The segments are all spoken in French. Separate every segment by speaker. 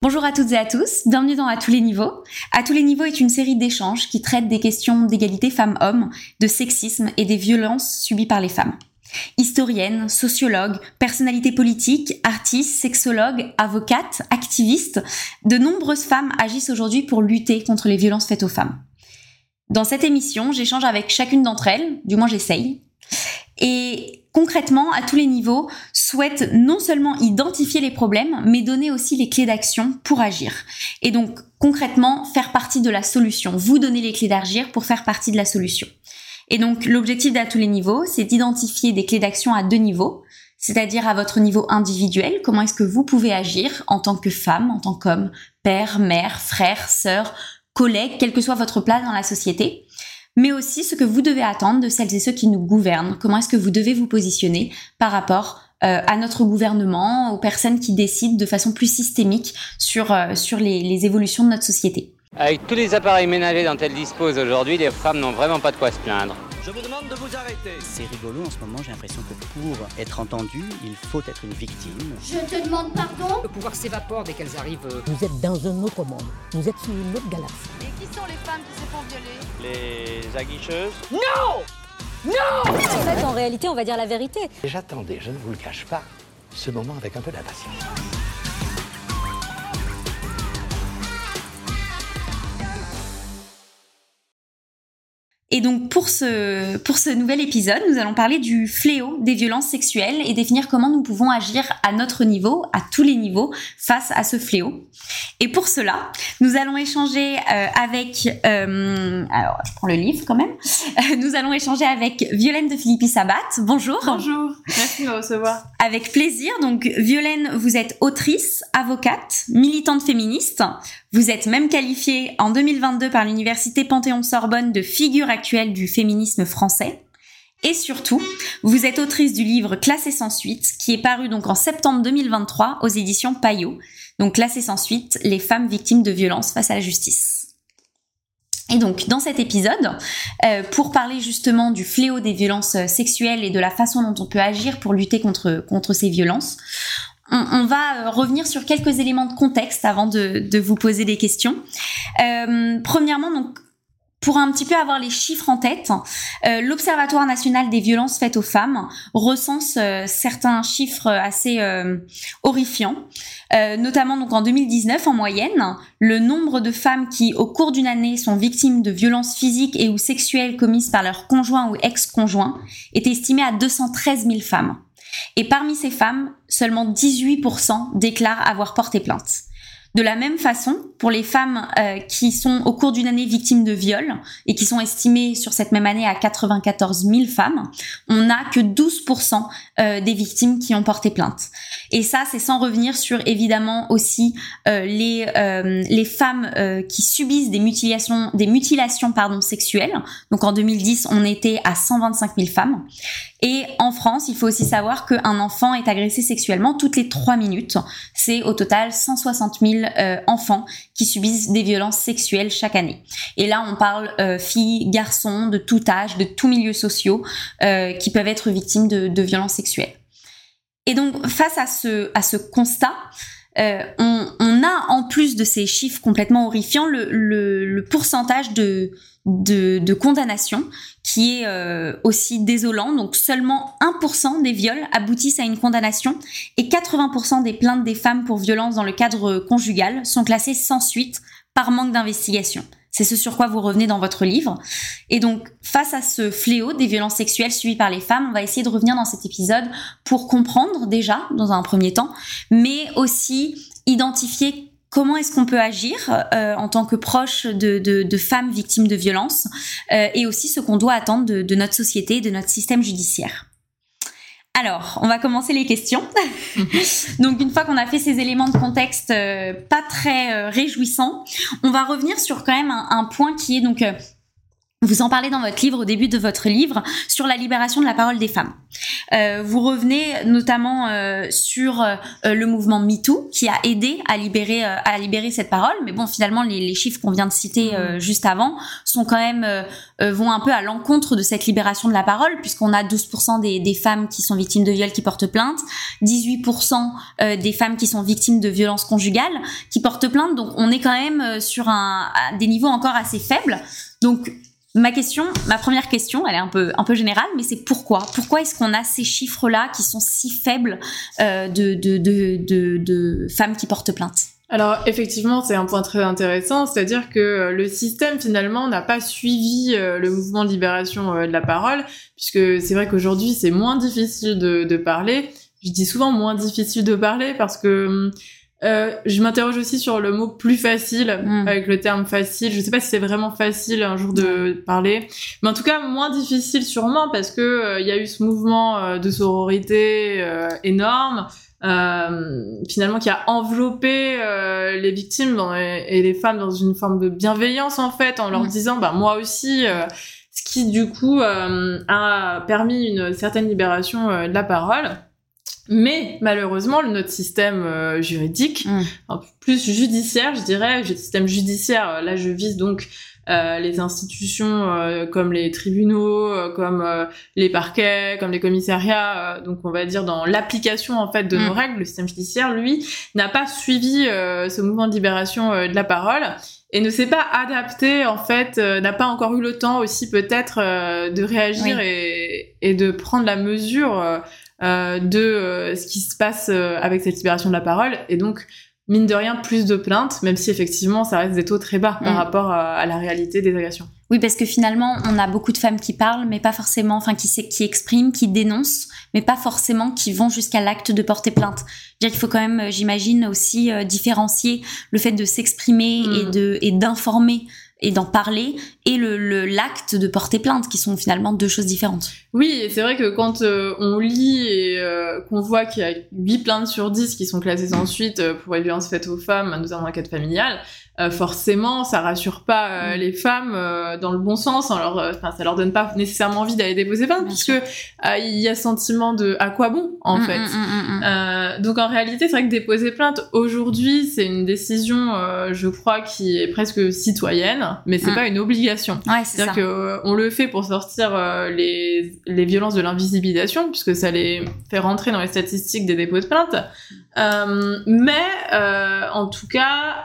Speaker 1: Bonjour à toutes et à tous, bienvenue dans À tous les niveaux. À tous les niveaux est une série d'échanges qui traite des questions d'égalité femmes-hommes, de sexisme et des violences subies par les femmes. Historiennes, sociologues, personnalités politiques, artistes, sexologues, avocates, activistes, de nombreuses femmes agissent aujourd'hui pour lutter contre les violences faites aux femmes. Dans cette émission, j'échange avec chacune d'entre elles, du moins j'essaye, et concrètement, à tous les niveaux, souhaite non seulement identifier les problèmes, mais donner aussi les clés d'action pour agir. Et donc, concrètement, faire partie de la solution. Vous donner les clés d'agir pour faire partie de la solution. Et donc, l'objectif d'à tous les niveaux, c'est d'identifier des clés d'action à deux niveaux, c'est-à-dire à votre niveau individuel, comment est-ce que vous pouvez agir en tant que femme, en tant qu'homme, père, mère, frère, sœur, collègue, quelle que soit votre place dans la société mais aussi ce que vous devez attendre de celles et ceux qui nous gouvernent. Comment est-ce que vous devez vous positionner par rapport euh, à notre gouvernement, aux personnes qui décident de façon plus systémique sur, euh, les évolutions de notre société?
Speaker 2: Avec tous les appareils ménagers dont elles disposent aujourd'hui, les femmes n'ont vraiment pas de quoi se plaindre.
Speaker 3: Je vous demande de vous arrêter.
Speaker 4: C'est rigolo en ce moment, j'ai l'impression que pour être entendu, il faut être une victime.
Speaker 5: Je te demande pardon
Speaker 6: Le pouvoir s'évapore dès qu'elles arrivent.
Speaker 7: Vous êtes dans un autre monde. Vous êtes sur une autre galaxie.
Speaker 8: Et qui sont les femmes qui se font violer
Speaker 3: Les aguicheuses
Speaker 9: En fait, en réalité, on va dire la vérité.
Speaker 10: J'attendais, je ne vous le cache pas, ce moment avec un peu d'impatience.
Speaker 1: Et donc pour ce, pour ce nouvel épisode, nous allons parler du fléau des violences sexuelles et définir comment nous pouvons agir à notre niveau, à tous les niveaux, face à ce fléau. Et pour cela, nous allons échanger euh, avec... euh, alors, je prends le livre quand même. Nous allons échanger avec Violaine de Philippi Sabat. Bonjour.
Speaker 8: Bonjour, merci de me recevoir.
Speaker 1: Avec plaisir. Donc, Violaine, vous êtes autrice, avocate, militante féministe. Vous êtes même qualifiée en 2022 par l'université Panthéon-Sorbonne de figure actuelle du féminisme français. Et surtout, vous êtes autrice du livre Classé sans suite, qui est paru donc en septembre 2023 aux éditions Payot. Donc, Classé sans suite, les femmes victimes de violences face à la justice. Et donc, dans cet épisode, euh, pour parler justement du fléau des violences sexuelles et de la façon dont on peut agir pour lutter contre, contre ces violences, on, va euh, revenir sur quelques éléments de contexte avant de, de vous poser des questions. Euh, premièrement, donc, pour un petit peu avoir les chiffres en tête, euh, l'Observatoire national des violences faites aux femmes recense euh, certains chiffres assez euh, horrifiants. Notamment donc en 2019 en moyenne, le nombre de femmes qui au cours d'une année sont victimes de violences physiques et ou sexuelles commises par leur conjoint ou ex-conjoint est estimé à 213 000 femmes. Et parmi ces femmes, seulement 18% déclarent avoir porté plainte. De la même façon, pour les femmes euh, qui sont au cours d'une année victimes de viol et qui sont estimées sur cette même année à 94 000 femmes, on n'a que 12% euh, des victimes qui ont porté plainte. Et ça, c'est sans revenir sur évidemment aussi euh, les euh, les femmes qui subissent des mutilations des mutilations pardon sexuelles. Donc en 2010, on était à 125 000 femmes. Et en France, il faut aussi savoir qu'un enfant est agressé sexuellement toutes les trois minutes. C'est au total 160 000 euh, enfants qui subissent des violences sexuelles chaque année. Et là, on parle euh, filles, garçons, de tout âge, de tous milieux sociaux, euh, qui peuvent être victimes de, violences sexuelles. Et donc, face à ce, à ce constat, on, on a en plus de ces chiffres complètement horrifiants le, pourcentage de, de, de condamnation qui est euh, aussi désolant. Donc seulement 1% des viols aboutissent à une condamnation et 80% des plaintes des femmes pour violence dans le cadre conjugal sont classées sans suite par manque d'investigation. C'est ce sur quoi vous revenez dans votre livre. Et donc, face à ce fléau des violences sexuelles subies par les femmes, on va essayer de revenir dans cet épisode pour comprendre déjà, dans un premier temps, mais aussi identifier comment est-ce qu'on peut agir euh, en tant que proche de, de, de femmes victimes de violences euh, et aussi ce qu'on doit attendre de, de notre société, de notre système judiciaire. Alors, on va commencer les questions. donc, une fois qu'on a fait ces éléments de contexte euh, pas très réjouissants, on va revenir sur quand même un, un point qui est donc Vous en parlez dans votre livre, au début de votre livre, sur la libération de la parole des femmes. Euh, vous revenez notamment euh, sur euh, le mouvement MeToo qui a aidé à libérer euh, à libérer cette parole. Mais bon, finalement, les, les chiffres qu'on vient de citer euh, juste avant sont quand même vont un peu à l'encontre de cette libération de la parole, puisqu'on a 12% des, des, femmes qui sont victimes de viol qui portent plainte, 18% des femmes qui sont victimes de violences conjugales qui portent plainte. Donc, on est quand même sur un, des niveaux encore assez faibles. Donc Ma question, ma première question, elle est un peu, un peu générale, mais c'est pourquoi? Pourquoi est-ce qu'on a ces chiffres-là qui sont si faibles euh, de, de, de, de, femmes qui portent plainte?
Speaker 3: Alors effectivement, c'est un point très intéressant, c'est-à-dire que euh, le système finalement n'a pas suivi euh, le mouvement de libération de la parole, puisque c'est vrai qu'aujourd'hui c'est moins difficile de, de, parler. Je dis souvent moins difficile de parler parce que hum, euh, je m'interroge aussi sur le mot plus facile, mm. avec le terme facile. Je sais pas si c'est vraiment facile un jour de parler, mais en tout cas moins difficile sûrement parce que euh, il y a eu ce mouvement euh, de sororité euh, énorme, finalement qui a enveloppé les victimes et les femmes dans une forme de bienveillance en fait, en leur mm. disant bah moi aussi. ce qui du coup a permis une certaine libération de la parole. Mais malheureusement, notre système euh, juridique, mm. plus judiciaire, je dirais, le système judiciaire, euh, là je vise donc euh, les institutions euh, comme les tribunaux, comme les parquets, comme les commissariats, donc on va dire dans l'application en fait de nos mm. règles, le système judiciaire, lui, n'a pas suivi ce mouvement de libération de la parole et ne s'est pas adapté en fait, n'a pas encore eu le temps aussi peut-être de réagir et, et, de prendre la mesure euh, de euh, ce qui se passe euh, avec cette libération de la parole. Et donc, mine de rien, plus de plaintes, même si effectivement, ça reste des taux très bas par mm. rapport à, la réalité des agressions.
Speaker 1: Oui, parce que finalement, on a beaucoup de femmes qui parlent, mais pas forcément, enfin, qui, qui expriment, qui dénoncent, mais pas forcément qui vont jusqu'à l'acte de porter plainte. Il faut quand même, j'imagine, aussi différencier le fait de s'exprimer et mm. de et d'informer et d'en parler et le l'acte de porter plainte qui sont finalement deux choses différentes.
Speaker 3: Oui, et c'est vrai que quand euh, on lit et euh, qu'on voit qu'il y a 8 plaintes sur 10 qui sont classées sans suite euh, pour les violences faites aux femmes, notamment dans le cadre familial, euh, forcément, ça rassure pas mm. les femmes dans le bon sens. Alors, enfin, ça leur donne pas nécessairement envie d'aller déposer plainte, puisque il y a sentiment de à quoi bon? en mm, fait. Mm, donc en réalité, c'est vrai que déposer plainte aujourd'hui, c'est une décision, je crois, qui est presque citoyenne, mais c'est pas une obligation.
Speaker 1: Ouais, c'est
Speaker 3: à dire que on le fait pour sortir les les violences de l'invisibilisation, puisque ça les fait rentrer dans les statistiques des dépôts de plainte. mais en tout cas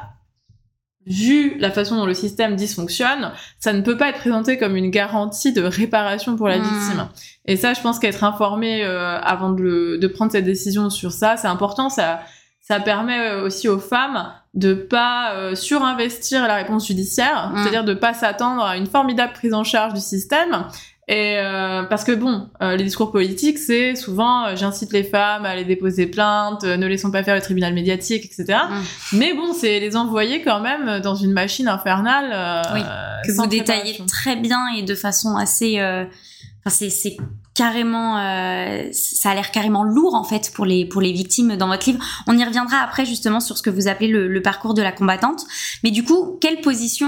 Speaker 3: vu la façon dont le système dysfonctionne, ça ne peut pas être présenté comme une garantie de réparation pour la hmm. victime. Et ça, je pense qu'être informé euh, avant de, de, prendre cette décision sur ça, c'est important. Ça, ça permet euh, aussi aux femmes de pas euh, surinvestir la réponse judiciaire, hmm. c'est-à-dire de pas s'attendre à une formidable prise en charge du système et euh, parce que bon, euh, les discours politiques, c'est souvent euh, j'incite les femmes à aller déposer plainte, ne laissons pas faire le tribunal médiatique, etc. Mm. Mais bon, c'est les envoyer quand même dans une machine infernale.
Speaker 1: oui, que vous détaillez très bien et de façon assez. Enfin, c'est carrément, euh, ça a l'air carrément lourd en fait pour les pour les victimes dans votre livre. On y reviendra après justement sur ce que vous appelez le, parcours de la combattante. Mais du coup, quelle position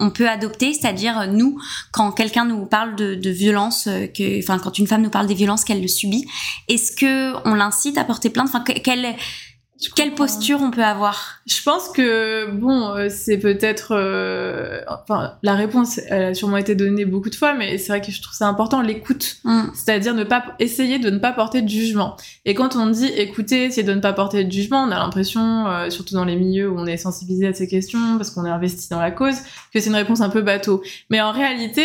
Speaker 1: on, peut adopter, c'est-à-dire nous quand quelqu'un nous parle de, de violence, euh, enfin quand une femme nous parle des violences qu'elle le subit, est-ce que on l'incite à porter plainte? Enfin, quelle quelle posture on peut avoir?
Speaker 3: Je pense que bon, euh, c'est peut-être, euh, enfin, la réponse elle a sûrement été donnée beaucoup de fois, mais c'est vrai que je trouve ça important l'écoute, mm. c'est-à-dire ne pas essayer de ne pas porter de jugement. Et quand on dit écouter, c'est de ne pas porter de jugement, on a l'impression, euh, surtout dans les milieux où on est sensibilisé à ces questions parce qu'on est investi dans la cause, que c'est une réponse un peu bateau. Mais en réalité,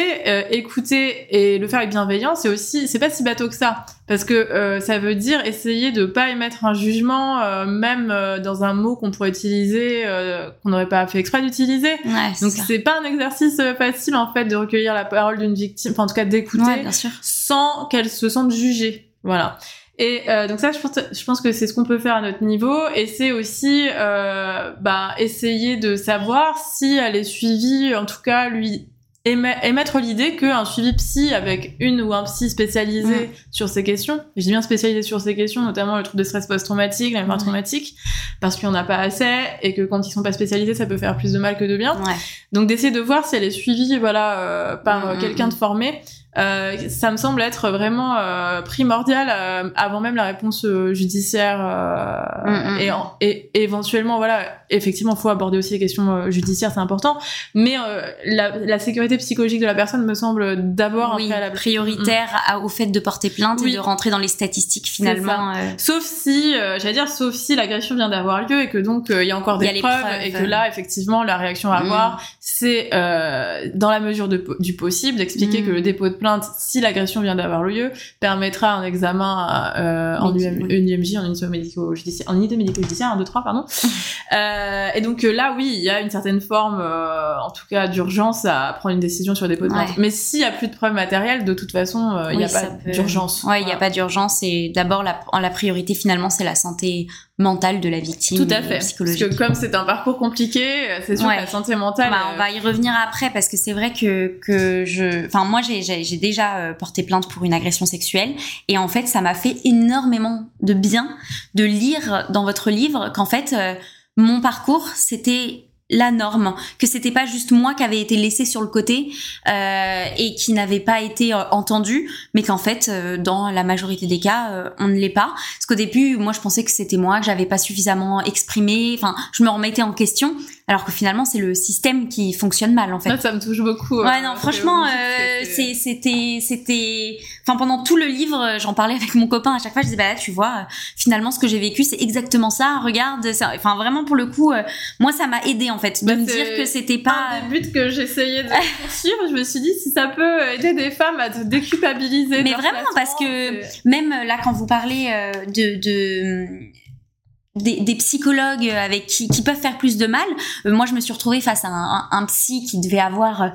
Speaker 3: écouter et le faire avec bienveillance, c'est aussi, c'est pas si bateau que ça, parce que ça veut dire essayer de pas émettre un jugement même euh, dans un mot qu'on pourrait utiliser, euh, qu'on n'aurait pas fait exprès d'utiliser. Donc c'est pas un exercice euh, facile en fait de recueillir la parole d'une victime, enfin en tout cas d'écouter, sans qu'elle se sente jugée. Voilà. Et donc ça, je pense, je pense que c'est ce qu'on peut faire à notre niveau, et c'est aussi bah, essayer de savoir si elle est suivie, en tout cas lui émettre l'idée qu'un suivi psy avec une ou un psy spécialisé
Speaker 1: Mm.
Speaker 3: sur ces questions, je dis bien spécialisé sur ces questions, notamment le trouble de stress post-traumatique, la mémoire traumatique, parce qu'il n'y en a pas assez et que quand ils sont pas spécialisés, ça peut faire plus de mal que de bien.
Speaker 1: Ouais.
Speaker 3: Donc d'essayer de voir si elle est suivie voilà euh, par
Speaker 1: Mm,
Speaker 3: euh,
Speaker 1: mm,
Speaker 3: quelqu'un de formé, euh, ça me semble être vraiment euh, primordial euh, avant même la réponse euh, judiciaire euh,
Speaker 1: Mm, mm.
Speaker 3: et, en- et éventuellement voilà effectivement faut aborder aussi les questions euh, judiciaires c'est important mais euh, la, la sécurité psychologique de la personne me semble d'abord
Speaker 1: oui, prioritaire à- au fait de porter plainte
Speaker 3: Oui.
Speaker 1: et de rentrer dans les statistiques finalement.
Speaker 3: Sauf si, euh, j'allais dire, sauf si l'agression vient d'avoir lieu et que donc il y a encore des
Speaker 1: a
Speaker 3: preuves,
Speaker 1: preuves.
Speaker 3: et que là, effectivement, la réaction à
Speaker 1: Mm.
Speaker 3: avoir, c'est euh, dans la mesure de du possible d'expliquer
Speaker 1: Mm.
Speaker 3: que le dépôt de plainte, si l'agression vient d'avoir lieu, permettra un examen euh, en, UM,
Speaker 1: oui.
Speaker 3: une UMJ, en unité médico-judiciaire, en unité médico-judiciaire, 1, 2, 3, pardon. euh, et donc euh, là, oui, il y a une certaine forme, en tout cas, d'urgence à prendre une décision sur le dépôt de plainte.
Speaker 1: Ouais.
Speaker 3: Mais s'il y a plus de preuves matérielles, de toute façon, il n'y a pas d'urgence.
Speaker 1: Ouais, il n'y a pas d'urgence et d'abord la, la priorité finalement c'est la santé mentale de la victime.
Speaker 3: Tout à fait. Parce
Speaker 1: Psychologique.
Speaker 3: que comme c'est un parcours compliqué, euh, c'est sûr
Speaker 1: Ouais.
Speaker 3: que la santé mentale.
Speaker 1: Bah,
Speaker 3: euh,
Speaker 1: on va y revenir après parce que c'est vrai que que je, enfin moi j'ai j'ai j'ai déjà euh, porté plainte pour une agression sexuelle et en fait ça m'a fait énormément de bien de lire dans votre livre qu'en fait euh, mon parcours c'était la norme, que c'était pas juste moi qui avait été laissée sur le côté euh, et qui n'avait pas été euh, entendu, mais qu'en fait, euh, dans la majorité des cas, euh, on ne l'est pas. Parce qu'au début, moi, je pensais que c'était moi, que j'avais pas suffisamment exprimé. Enfin, je me remettais en question, alors que finalement, c'est le système qui fonctionne mal, en fait.
Speaker 3: Moi, ça me touche beaucoup.
Speaker 1: Ouais,
Speaker 3: euh,
Speaker 1: non, franchement, c'est- c'était, c'était, enfin, pendant tout le livre, euh, j'en parlais avec mon copain à chaque fois, je disais, bah là, tu vois, euh, finalement, ce que j'ai vécu, c'est exactement ça, regarde, ça, enfin, vraiment, pour le coup, euh, moi, ça m'a aidé, en fait, de
Speaker 3: Bah,
Speaker 1: me dire que c'était pas,
Speaker 3: un des buts que j'essayais de poursuivre, je me suis dit si ça peut aider des femmes à se déculpabiliser.
Speaker 1: Mais vraiment, parce que même là, quand vous parlez euh, de, de des, des psychologues avec qui, qui peuvent faire plus de mal, euh, moi, je me suis retrouvée face à un, un, un psy qui devait avoir,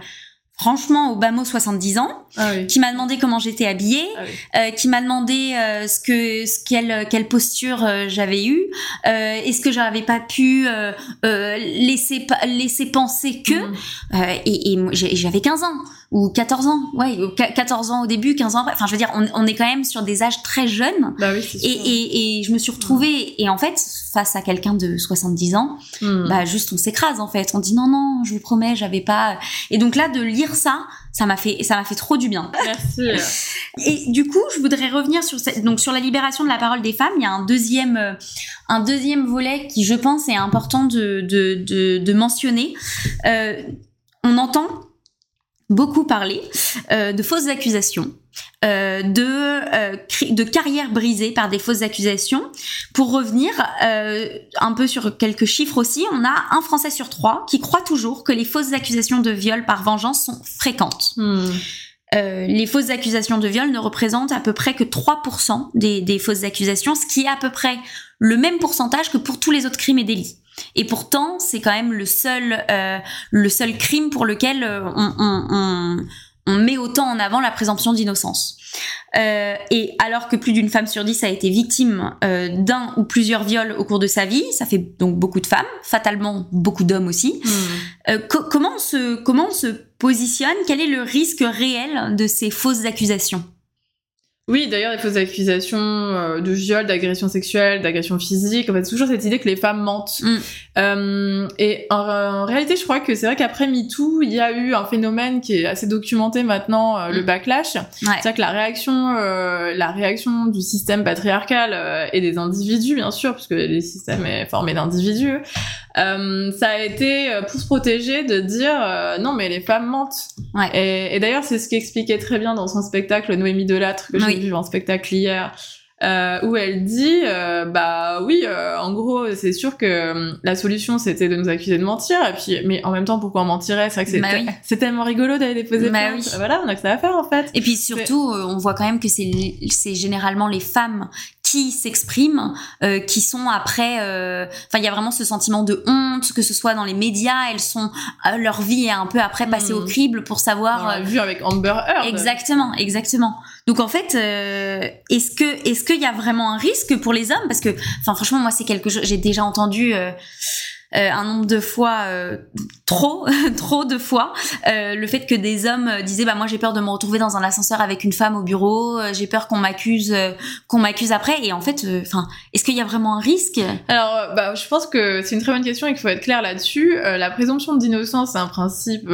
Speaker 1: franchement, au bas mot 70 ans,
Speaker 3: Ah oui.
Speaker 1: qui m'a demandé comment j'étais habillée,
Speaker 3: Ah oui.
Speaker 1: euh, qui m'a demandé euh, ce que, ce quelle, quelle posture euh, j'avais eue, euh, est-ce que j'avais pas pu euh, euh, laisser laisser penser que,
Speaker 3: Mm.
Speaker 1: euh, et, et j'avais 15 ans ou 14 ans, ouais, ou qua- 14 ans au début, 15 ans après. Enfin, je veux dire, on, on est quand même sur des âges très jeunes.
Speaker 3: Bah oui.
Speaker 1: Et, et, et je me suis retrouvée, et en fait, face à quelqu'un de 70 ans,
Speaker 3: Mm.
Speaker 1: bah juste on s'écrase en fait. On dit non non, je vous promets, j'avais pas. Et donc là, de lire ça, ça m'a fait, ça m'a fait trop du bien.
Speaker 3: Merci.
Speaker 1: Et du coup, je voudrais revenir sur cette, donc sur la libération de la parole des femmes. Il y a un deuxième, un deuxième volet qui, je pense, est important de de de, de mentionner. Euh, on entend beaucoup parler euh, de fausses accusations. euh, de euh, de carrières brisées par des fausses accusations. Pour revenir euh, un peu sur quelques chiffres aussi, on a un Français sur trois qui croit toujours que les fausses accusations de viol par vengeance sont fréquentes.
Speaker 3: Mm.
Speaker 1: Euh, les fausses accusations de viol ne représentent à peu près que 3% des, des fausses accusations, ce qui est à peu près le même pourcentage que pour tous les autres crimes et délits. Et pourtant, c'est quand même le seul, euh, le seul crime pour lequel euh, on, on, on, on met autant en avant la présomption d'innocence. Euh, et alors que plus d'une femme sur dix a été victime euh, d'un ou plusieurs viols au cours de sa vie, ça fait donc beaucoup de femmes, fatalement beaucoup d'hommes aussi.
Speaker 3: Mm.
Speaker 1: Euh, co- comment on se comment on se positionne? Quel est le risque réel de ces fausses accusations?
Speaker 3: Oui, d'ailleurs, les fausses accusations euh, de viol, d'agression sexuelle, d'agression physique, en fait, toujours cette idée que les femmes mentent.
Speaker 1: Mm.
Speaker 3: Euh, et en, en réalité, je crois que c'est vrai qu'après MeToo, il y a eu un phénomène qui est assez documenté maintenant, euh, le
Speaker 1: Mm.
Speaker 3: backlash.
Speaker 1: Ouais.
Speaker 3: C'est-à-dire que la réaction, la réaction du système patriarcal et des individus, bien sûr, puisque le système est formé d'individus, euh, ça a été euh, pour se protéger de dire euh, non mais les femmes mentent.
Speaker 1: Ouais.
Speaker 3: Et, et d'ailleurs c'est ce qu'expliquait très bien dans son spectacle Noémie Delattre que j'ai
Speaker 1: Oui.
Speaker 3: vu en spectacle hier. euh, où elle dit euh, bah oui euh, en gros c'est sûr que la solution c'était de nous accuser de mentir et puis mais en même temps pourquoi on mentirait? C'est vrai que c'est
Speaker 1: Bah oui.
Speaker 3: tellement rigolo d'aller déposer
Speaker 1: Bah
Speaker 3: plainte.
Speaker 1: oui.
Speaker 3: voilà on a que ça à faire en fait
Speaker 1: Et puis surtout, on voit quand même que c'est généralement les femmes qui s'expriment, euh, qui sont après. euh, Enfin, il y a vraiment ce sentiment de honte, que ce soit dans les médias, elles sont euh, leur vie est un peu après passée au crible pour
Speaker 3: on
Speaker 1: savoir.
Speaker 3: l'a
Speaker 1: euh,
Speaker 3: vu avec Amber Heard
Speaker 1: Exactement, exactement. Donc en fait, est-ce que est-ce qu'il y a vraiment un risque pour les hommes? Parce que, enfin franchement, moi c'est quelque chose. J'ai déjà entendu. Euh, euh, un nombre de fois euh, trop, trop de fois, euh, le fait que des hommes disaient bah moi j'ai peur de me retrouver dans un ascenseur avec une femme au bureau, j'ai peur qu'on m'accuse, qu'on m'accuse après. Et en fait, enfin, est-ce qu'il y a vraiment un risque?
Speaker 3: Alors, bah, je pense que c'est une très bonne question et qu'il faut être clair là-dessus. la présomption d'innocence c'est un principe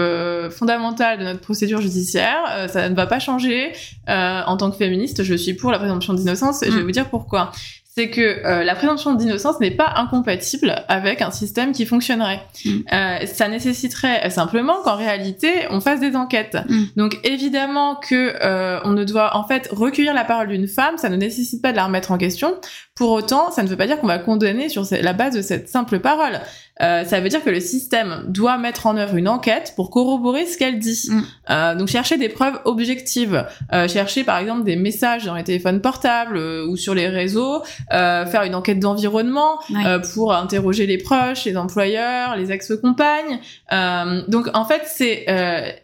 Speaker 3: fondamental de notre procédure judiciaire. ça ne va pas changer. en tant que féministe, je suis pour la présomption d'innocence et je vais mm. vous dire pourquoi c'est que euh, la présomption d'innocence n'est pas incompatible avec un système qui fonctionnerait. Mm. Euh, ça nécessiterait simplement qu'en réalité on fasse des enquêtes. Mm. Donc évidemment que euh, on ne doit en fait recueillir la parole d'une femme, ça ne nécessite pas de la remettre en question. Pour autant, ça ne veut pas dire qu'on va condamner sur la base de cette simple parole. Euh, ça veut dire que le système doit mettre en œuvre une enquête pour corroborer ce qu'elle dit. Mm. Euh, donc chercher des preuves objectives, euh, chercher par exemple des messages dans les téléphones portables euh, ou sur les réseaux, euh, faire une enquête d'environnement pour interroger les proches, les employeurs, les ex-compagnes. donc en fait, c'est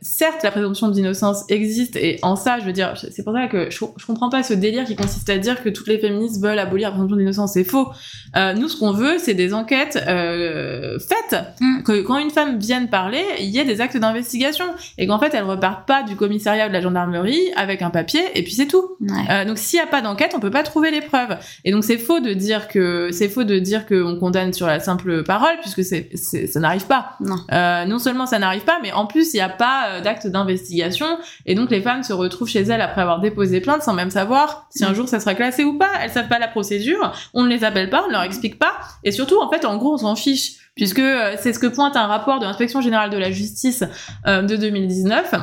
Speaker 3: certes la présomption d'innocence existe et en ça, je veux dire, c'est pour ça que je, je, comprends pas ce délire qui consiste à dire que toutes les féministes veulent abolir la présomption d'innocence. C'est faux. nous, ce qu'on veut, c'est des enquêtes fait mm. que quand une femme vient parler, il y a des actes d'investigation et qu'en fait elle repart pas du commissariat ou de la gendarmerie avec un papier et puis c'est tout. Euh, donc s'il y a pas d'enquête, on peut pas trouver les preuves. Et donc c'est faux de dire que c'est faux de dire qu'on condamne sur la simple parole puisque c'est ça n'arrive pas. Non. Euh, non seulement ça n'arrive pas, mais en plus il n'y a pas euh, d'acte d'investigation et donc les femmes se retrouvent chez elles après avoir déposé plainte sans même savoir si un mm. jour ça sera classé ou pas. Elles savent pas la procédure, on ne les appelle pas, on ne leur explique pas et surtout en fait en gros on s'en fiche puisque euh, c'est ce que pointe un rapport de l'inspection générale de la justice euh, de 2019.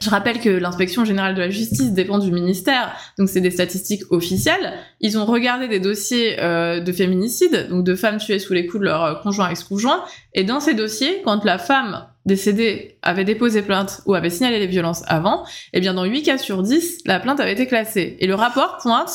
Speaker 3: Je rappelle que l'inspection générale de la justice dépend du ministère, donc c'est des statistiques officielles. Ils ont regardé des dossiers euh, de féminicide, donc de femmes tuées sous les coups de leur conjoint ex-conjoint, et dans ces dossiers, quand la femme décédée avait déposé plainte ou avait signalé les violences avant, eh bien dans 8 cas sur 10, la plainte avait été classée. Et le rapport pointe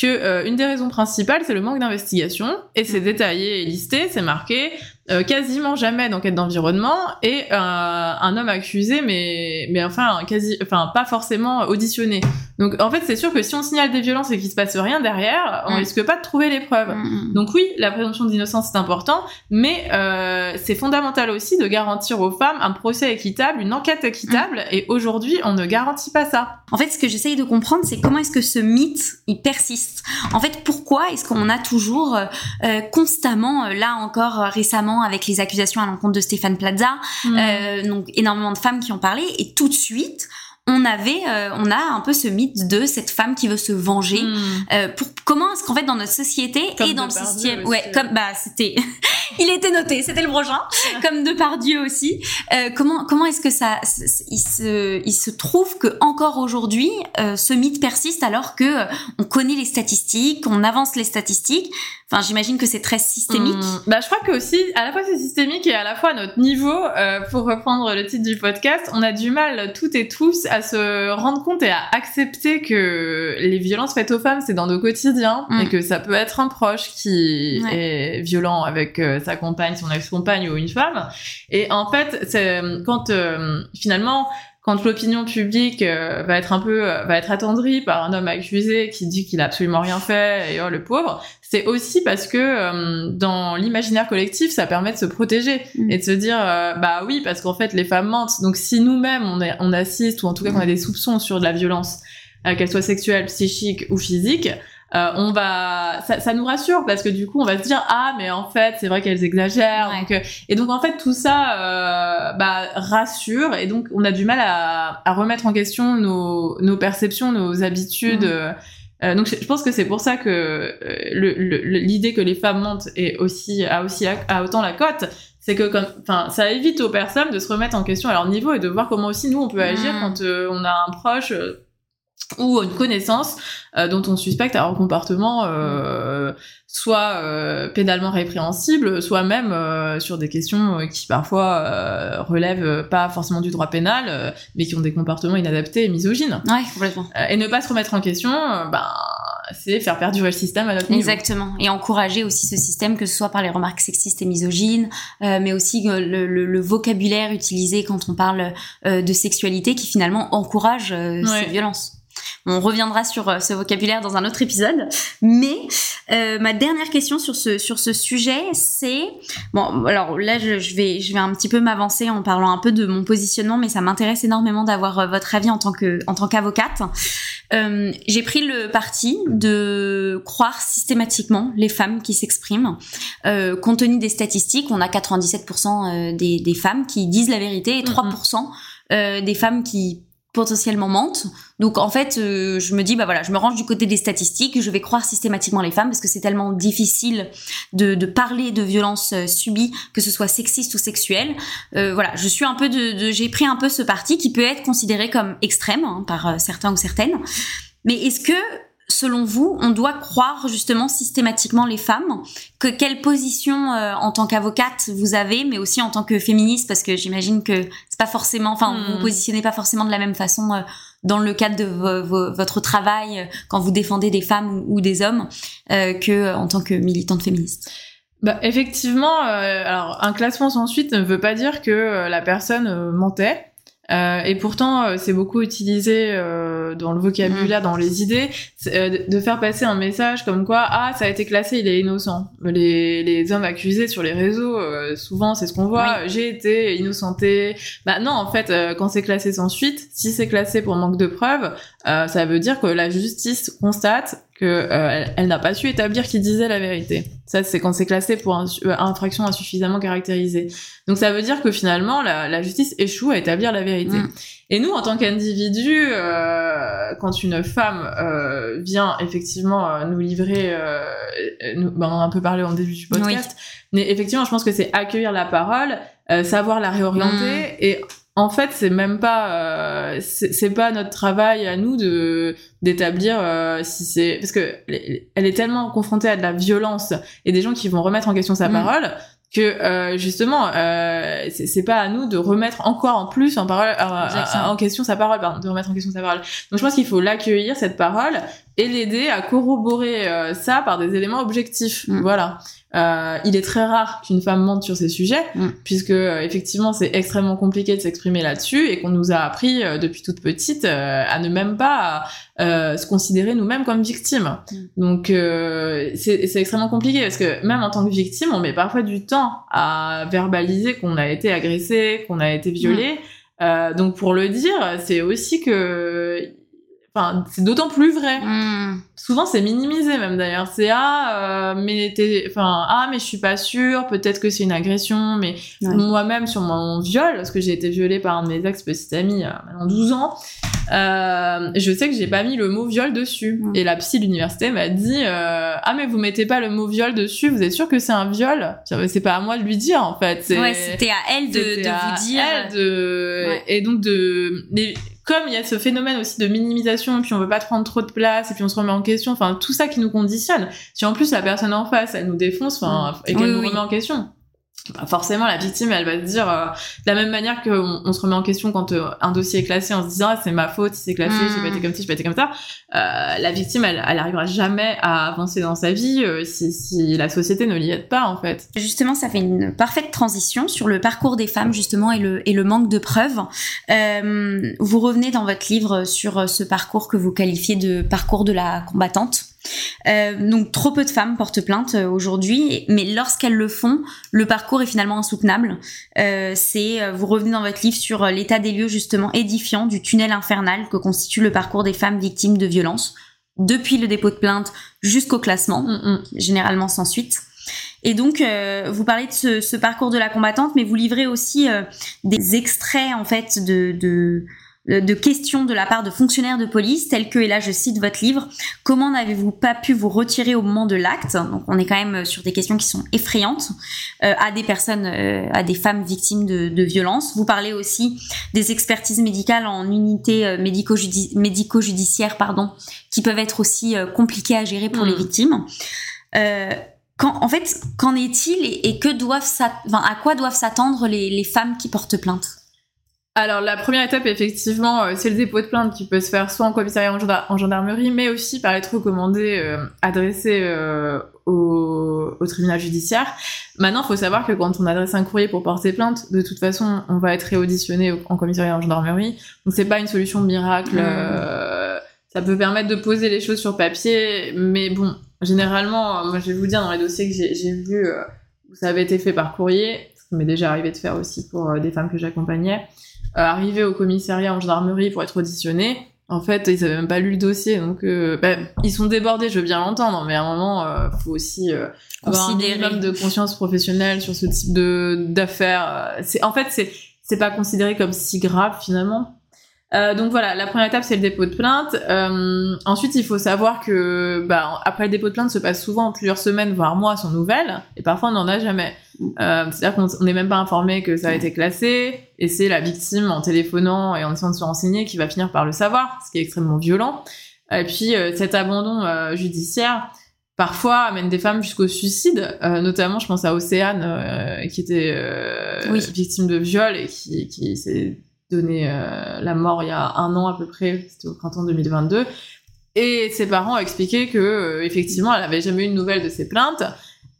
Speaker 3: que une des raisons principales, c'est le manque d'investigation, et c'est détaillé et listé, c'est marqué, euh, quasiment jamais d'enquête d'environnement et euh, un homme accusé mais mais enfin quasi enfin pas forcément auditionné. Donc en fait c'est sûr que si on signale des violences et qu'il se passe rien derrière, on mm. risque pas de trouver les preuves. Mm, mm. Donc oui, la présomption d'innocence c'est important, mais euh, c'est fondamental aussi de garantir aux femmes un procès équitable, une enquête équitable et aujourd'hui on ne garantit pas ça.
Speaker 1: En fait ce que j'essaye de comprendre c'est comment est-ce que ce mythe il persiste. En fait pourquoi est-ce qu'on a toujours euh, constamment là encore récemment avec les accusations à l'encontre de Stéphane Plaza, mm. euh, donc énormément de femmes qui ont parlé, et tout de suite, on avait, euh, on a un peu ce mythe de cette femme qui veut se venger. Hmm. Euh, pour comment est-ce qu'en fait dans notre société et dans le système, ouais, comme bah c'était, il était noté, c'était le prochain, comme de par Dieu aussi. Euh, comment comment est-ce que ça, il se, il se trouve que encore aujourd'hui ce mythe persiste alors que on connaît les statistiques, on avance les statistiques. Enfin, j'imagine que c'est très systémique. Hmm.
Speaker 3: Bah, je crois que aussi, à la fois c'est systémique et à la fois à notre niveau, pour reprendre le titre du podcast, on a du mal toutes et tous à se rendre compte et à accepter que les violences faites aux femmes, c'est dans nos quotidiens mm. et que ça peut être un proche qui est violent avec euh, sa compagne, son ex-compagne ou une femme. Et en fait, c'est quand euh, finalement quand l'opinion publique euh, va être un peu va être attendrie par un homme accusé qui dit qu'il a absolument rien fait et oh le pauvre c'est aussi parce que euh, dans l'imaginaire collectif, ça permet de se protéger mm. et de se dire, euh, bah oui, parce qu'en fait, les femmes mentent. Donc si nous-mêmes, on, on assiste, ou en tout cas qu'on a des soupçons sur de la violence, euh, qu'elle soit sexuelle, psychique ou physique, on va, ça, ça, nous rassure parce que du coup, on va se dire, ah, mais en fait, c'est vrai qu'elles exagèrent. Donc, et donc, en fait, tout ça, bah, rassure et donc, on a du mal à, à remettre en question nos, nos perceptions, nos habitudes. Mm. Euh, donc je, pense que c'est pour ça que euh, l'idée que les femmes mentent est aussi a aussi a, autant la cote, c'est que comme enfin ça évite aux personnes de se remettre en question à leur niveau et de voir comment aussi nous on peut agir mmh. quand euh, on a un proche ou une connaissance euh, dont on suspecte un comportement euh, soit euh, pénalement répréhensible, soit même sur des questions qui parfois relèvent pas forcément du droit pénal, mais qui ont des comportements inadaptés et misogynes.
Speaker 1: Ouais, complètement.
Speaker 3: et ne pas se remettre en question, ben c'est faire perdurer le système à notre
Speaker 1: niveau. Exactement. Et encourager aussi ce système, que ce soit par les remarques sexistes et misogynes, mais aussi le, le, le, vocabulaire utilisé quand on parle de sexualité qui finalement encourage ces violences. On reviendra sur euh, ce vocabulaire dans un autre épisode. Mais euh, ma dernière question sur ce sur ce sujet, c'est bon. Alors là, je, je, vais je vais un petit peu m'avancer en parlant un peu de mon positionnement, mais ça m'intéresse énormément d'avoir euh, votre avis en tant qu'avocate. Euh, J'ai pris le parti de croire systématiquement les femmes qui s'expriment. Euh, compte tenu des statistiques, on a 97% des, des femmes qui disent la vérité et 3% euh, des femmes qui potentiellement mentent. Donc en fait, euh, je me dis bah voilà, je me range du côté des statistiques, je vais croire systématiquement les femmes parce que c'est tellement difficile de, de, parler de violences euh, subies, que ce soit sexiste ou sexuelle. Euh, voilà, je suis un peu de, de j'ai pris un peu ce parti qui peut être considéré comme extrême hein, par euh, certains ou certaines. Mais est-ce que selon vous, on doit croire justement systématiquement les femmes? Que quelle position euh, en tant qu'avocate vous avez, mais aussi en tant que féministe, parce que j'imagine que c'est pas forcément, enfin, vous vous
Speaker 3: Hmm.
Speaker 1: positionnez pas forcément de la même façon euh, dans le cadre de vo- vo- votre travail euh, quand vous défendez des femmes ou, ou des hommes euh, que euh, en tant que militante féministe.
Speaker 3: Bah, effectivement, euh, alors un classement sans suite ne veut pas dire que la personne euh, mentait. Euh, et pourtant, euh, c'est beaucoup utilisé euh, dans le vocabulaire, dans les idées, euh, de- faire passer un message comme quoi ah ça a été classé, il est innocent. Les, les hommes accusés sur les réseaux, euh, souvent c'est ce qu'on voit. J'ai été innocenté. Bah non, en fait, euh, quand c'est classé sans suite, si c'est classé pour manque de preuves, euh, ça veut dire que la justice constate que euh, elle, elle n'a pas su établir qui disait la vérité. Ça, c'est quand c'est classé pour euh, infraction insuffisamment caractérisée. Donc ça veut dire que finalement, la, la justice échoue à établir la vérité.
Speaker 1: Mm.
Speaker 3: Et nous, en tant qu'individu, euh, quand une femme euh, vient effectivement euh, nous livrer, euh, nous, ben, on en a un peu parlé en début du podcast, mais effectivement, je pense que c'est accueillir la parole, euh, savoir la réorienter, et en fait, c'est même pas, euh, c'est pas notre travail à nous de d'établir euh, si c'est parce que elle est tellement confrontée à de la violence et des gens qui vont remettre en question sa
Speaker 1: Mm.
Speaker 3: parole que euh, justement euh, c'est pas à nous de remettre encore en plus en parole euh, en question sa parole pardon, de remettre en question sa parole donc je pense qu'il faut l'accueillir cette parole et l'aider à corroborer euh, ça par des éléments objectifs
Speaker 1: Mm.
Speaker 3: voilà euh, il est très rare qu'une femme mente sur ces sujets
Speaker 1: Mm.
Speaker 3: puisque euh, effectivement c'est extrêmement compliqué de s'exprimer là-dessus et qu'on nous a appris euh, depuis toute petite euh, à ne même pas euh, se considérer nous-mêmes comme victimes.
Speaker 1: Mm.
Speaker 3: Donc euh, c'est c'est extrêmement compliqué parce que même en tant que victime, on met parfois du temps à verbaliser qu'on a été agressé, qu'on a été violé. Euh, donc pour le dire, c'est aussi que, enfin, c'est d'autant plus vrai.
Speaker 1: Mm.
Speaker 3: Souvent c'est minimisé même d'ailleurs. C'est ah, euh, mais t'es, enfin ah mais je suis pas sûre. Peut-être que c'est une agression, mais
Speaker 1: Ouais.
Speaker 3: moi-même sur mon viol, parce que j'ai été violée par un de mes ex petits amis a maintenant 12 ans. Euh, je sais que j'ai pas mis le mot viol dessus.
Speaker 1: Mm.
Speaker 3: Et la psy de l'université m'a dit euh, ah mais vous mettez pas le mot viol dessus, vous êtes sûr que c'est un viol? C'est pas à moi de lui dire en fait.
Speaker 1: Ouais, c'était à elle de, vous dire.
Speaker 3: elle de
Speaker 1: Ouais.
Speaker 3: et donc de mais comme il y a ce phénomène aussi de minimisation et puis on veut pas prendre trop de place et puis on se remet en question enfin tout ça qui nous conditionne si en plus la personne en face elle nous défonce enfin et qu'elle
Speaker 1: Oui,
Speaker 3: nous
Speaker 1: oui.
Speaker 3: remet en question bah, forcément la victime elle va se dire euh, de la même manière qu'on on se remet en question quand euh, un dossier est classé en se disant ah, c'est ma faute si c'est classé
Speaker 1: Mm.
Speaker 3: j'ai pas été comme ci j'ai pas été comme ça euh, la victime elle, elle arrivera jamais à avancer dans sa vie euh, si, si la société ne l'y aide pas en fait
Speaker 1: Justement, ça fait une parfaite transition sur le parcours des femmes justement et le, et le manque de preuves. Euh, vous revenez dans votre livre sur ce parcours que vous qualifiez de parcours de la combattante. Euh, donc trop peu de femmes portent plainte euh, aujourd'hui, mais lorsqu'elles le font, le parcours est finalement insoutenable. Euh, c'est vous revenez dans votre livre sur l'état des lieux justement édifiant du tunnel infernal que constitue le parcours des femmes victimes de violences depuis le dépôt de plainte jusqu'au classement,
Speaker 3: Mm, mm.
Speaker 1: généralement sans suite. Et donc, euh, vous parlez de ce, ce parcours de la combattante, mais vous livrez aussi des extraits en fait de, de de questions de la part de fonctionnaires de police tels que, et là je cite votre livre, comment n'avez-vous pas pu vous retirer au moment de l'acte? Donc on est quand même sur des questions qui sont effrayantes euh, à des personnes, euh, à des femmes victimes de, de violences. Vous parlez aussi des expertises médicales en unité euh, médico-judi- médico-judiciaire, pardon, qui peuvent être aussi euh, compliquées à gérer pour
Speaker 3: Mm.
Speaker 1: les victimes. Euh, quand, en fait, qu'en est-il et, et que doivent enfin, à quoi doivent s'attendre les, les femmes qui portent plainte?
Speaker 3: Alors la première étape effectivement euh, c'est le dépôt de plainte qui peut se faire soit en commissariat en, genda- en gendarmerie mais aussi par lettre recommandée euh, adressée euh, au, au tribunal judiciaire. Maintenant il faut savoir que quand on adresse un courrier pour porter plainte de toute façon on va être réauditionné au- en commissariat en gendarmerie donc c'est pas une solution miracle.
Speaker 1: Mhm.
Speaker 3: euh, ça peut permettre de poser les choses sur papier, mais bon, généralement, moi je vais vous dire dans les dossiers que j'ai vus où ça avait été fait par courrier, ce qui m'est déjà arrivé de faire aussi pour des femmes que j'accompagnais, euh, arriver au commissariat en gendarmerie pour être auditionné. En fait, ils avaient même pas lu le dossier, donc bah, ils sont débordés. Je veux bien l'entendre, mais à un moment, euh, faut aussi avoir un minimum de conscience professionnelle sur ce type de d'affaires. C'est en fait, c'est c'est pas considéré comme si grave finalement. Euh, donc voilà, la première étape c'est le dépôt de plainte. Euh, ensuite, il faut savoir que bah, après le dépôt de plainte se passe souvent plusieurs semaines voire mois sans nouvelles, et parfois on n'en a jamais. Euh, C'est-à-dire qu'on n'est même pas informé que ça a été classé, et c'est la victime en téléphonant et en essayant de se renseigner qui va finir par le savoir, ce qui est extrêmement violent. Et puis euh, cet abandon euh, judiciaire parfois amène des femmes jusqu'au suicide. notamment, je pense à Océane qui était victime de viol et qui, qui s'est donné euh, la mort il y a un an à peu près, c'était au printemps 2022. Et ses parents ont expliqué que euh, effectivement, elle avait jamais eu de nouvelles de ses plaintes.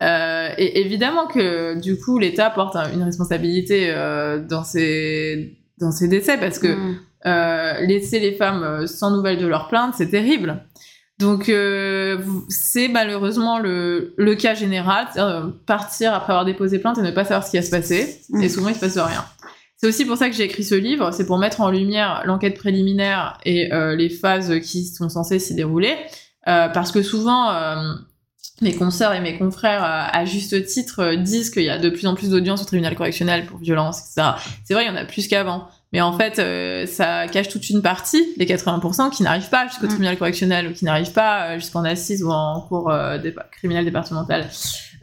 Speaker 3: Euh, et évidemment que du coup, l'État porte une responsabilité dans ces dans décès parce que mm. laisser les femmes sans nouvelles de leurs plaintes, c'est terrible. Donc c'est malheureusement le, le cas général, partir après avoir déposé plainte et ne pas savoir ce qui va se passer. Et mm. souvent il se passe rien. C'est aussi pour ça que j'ai écrit ce livre, c'est pour mettre en lumière l'enquête préliminaire et euh, les phases qui sont censées s'y dérouler, euh, parce que souvent euh, mes consoeurs et mes confrères, à juste titre, disent qu'il y a de plus en plus d'audience au tribunal correctionnel pour violence, etc. C'est vrai, il y en a plus qu'avant. Mais en fait, ça cache toute une partie, les 80%, qui n'arrivent pas jusqu'au mm. tribunal correctionnel ou qui n'arrivent pas jusqu'en assise ou en cours criminel départemental.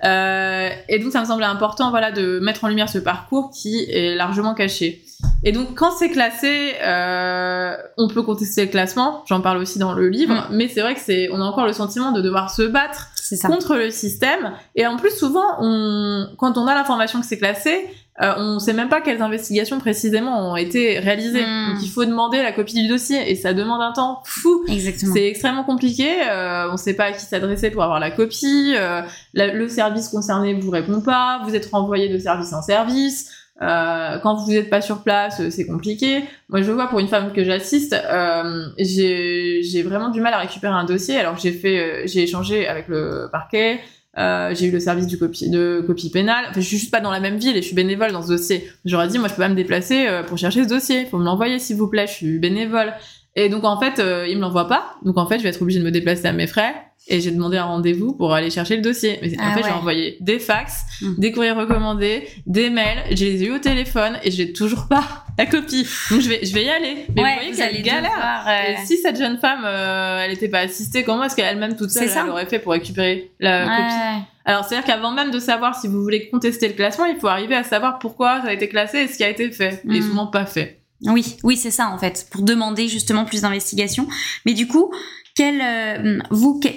Speaker 3: Euh, et donc ça me semblait important voilà de mettre en lumière ce parcours qui est largement caché. Et donc quand c'est classé, euh, on peut contester le classement. J'en parle aussi dans le livre, mm. mais c'est vrai que c'est on a encore le sentiment de devoir se battre contre le système. Et en plus souvent, on, quand on a l'information que c'est classé, euh, on sait même pas quelles investigations précisément ont été réalisées. Hmm. Donc il faut demander la copie du dossier et ça demande un temps fou.
Speaker 1: Exactement.
Speaker 3: C'est extrêmement compliqué. Euh, on sait pas à qui s'adresser pour avoir la copie. Euh, le service concerné vous répond pas. Vous êtes renvoyé de service en service. Euh, quand vous n'êtes pas sur place, c'est compliqué. Moi, je vois pour une femme que j'assiste, euh, j'ai vraiment du mal à récupérer un dossier. Alors j'ai fait, j'ai échangé avec le parquet, euh, j'ai eu le service du copie, de copie pénale. Enfin, je suis juste pas dans la même ville et je suis bénévole dans ce dossier. J'aurais dit, moi, je peux pas me déplacer euh, pour chercher ce dossier. Faut me l'envoyer, s'il vous plaît. Je suis bénévole. Et donc, en fait, euh, il me l'envoie pas. Donc, en fait, je vais être obligée de me déplacer à mes frais et j'ai demandé un rendez-vous pour aller chercher le dossier. Mais en ah fait, j'ai envoyé des fax, hmm. des courriers recommandés, des mails, je les eu au téléphone et j'ai toujours pas la copie. Donc je vais je vais y aller. Mais vous voyez qu'elle galère. Euh, et si cette jeune femme euh, elle était pas assistée, comment est-ce qu'elle-même toute seule elle aurait fait pour récupérer la copie? Alors, c'est-à-dire qu'avant même de savoir si vous voulez contester le classement, il faut arriver à savoir pourquoi ça a été classé et ce qui a été fait. Et hmm. souvent pas fait.
Speaker 1: Oui, oui, c'est ça en fait, pour demander justement plus d'investigation. Mais du coup, quel, euh,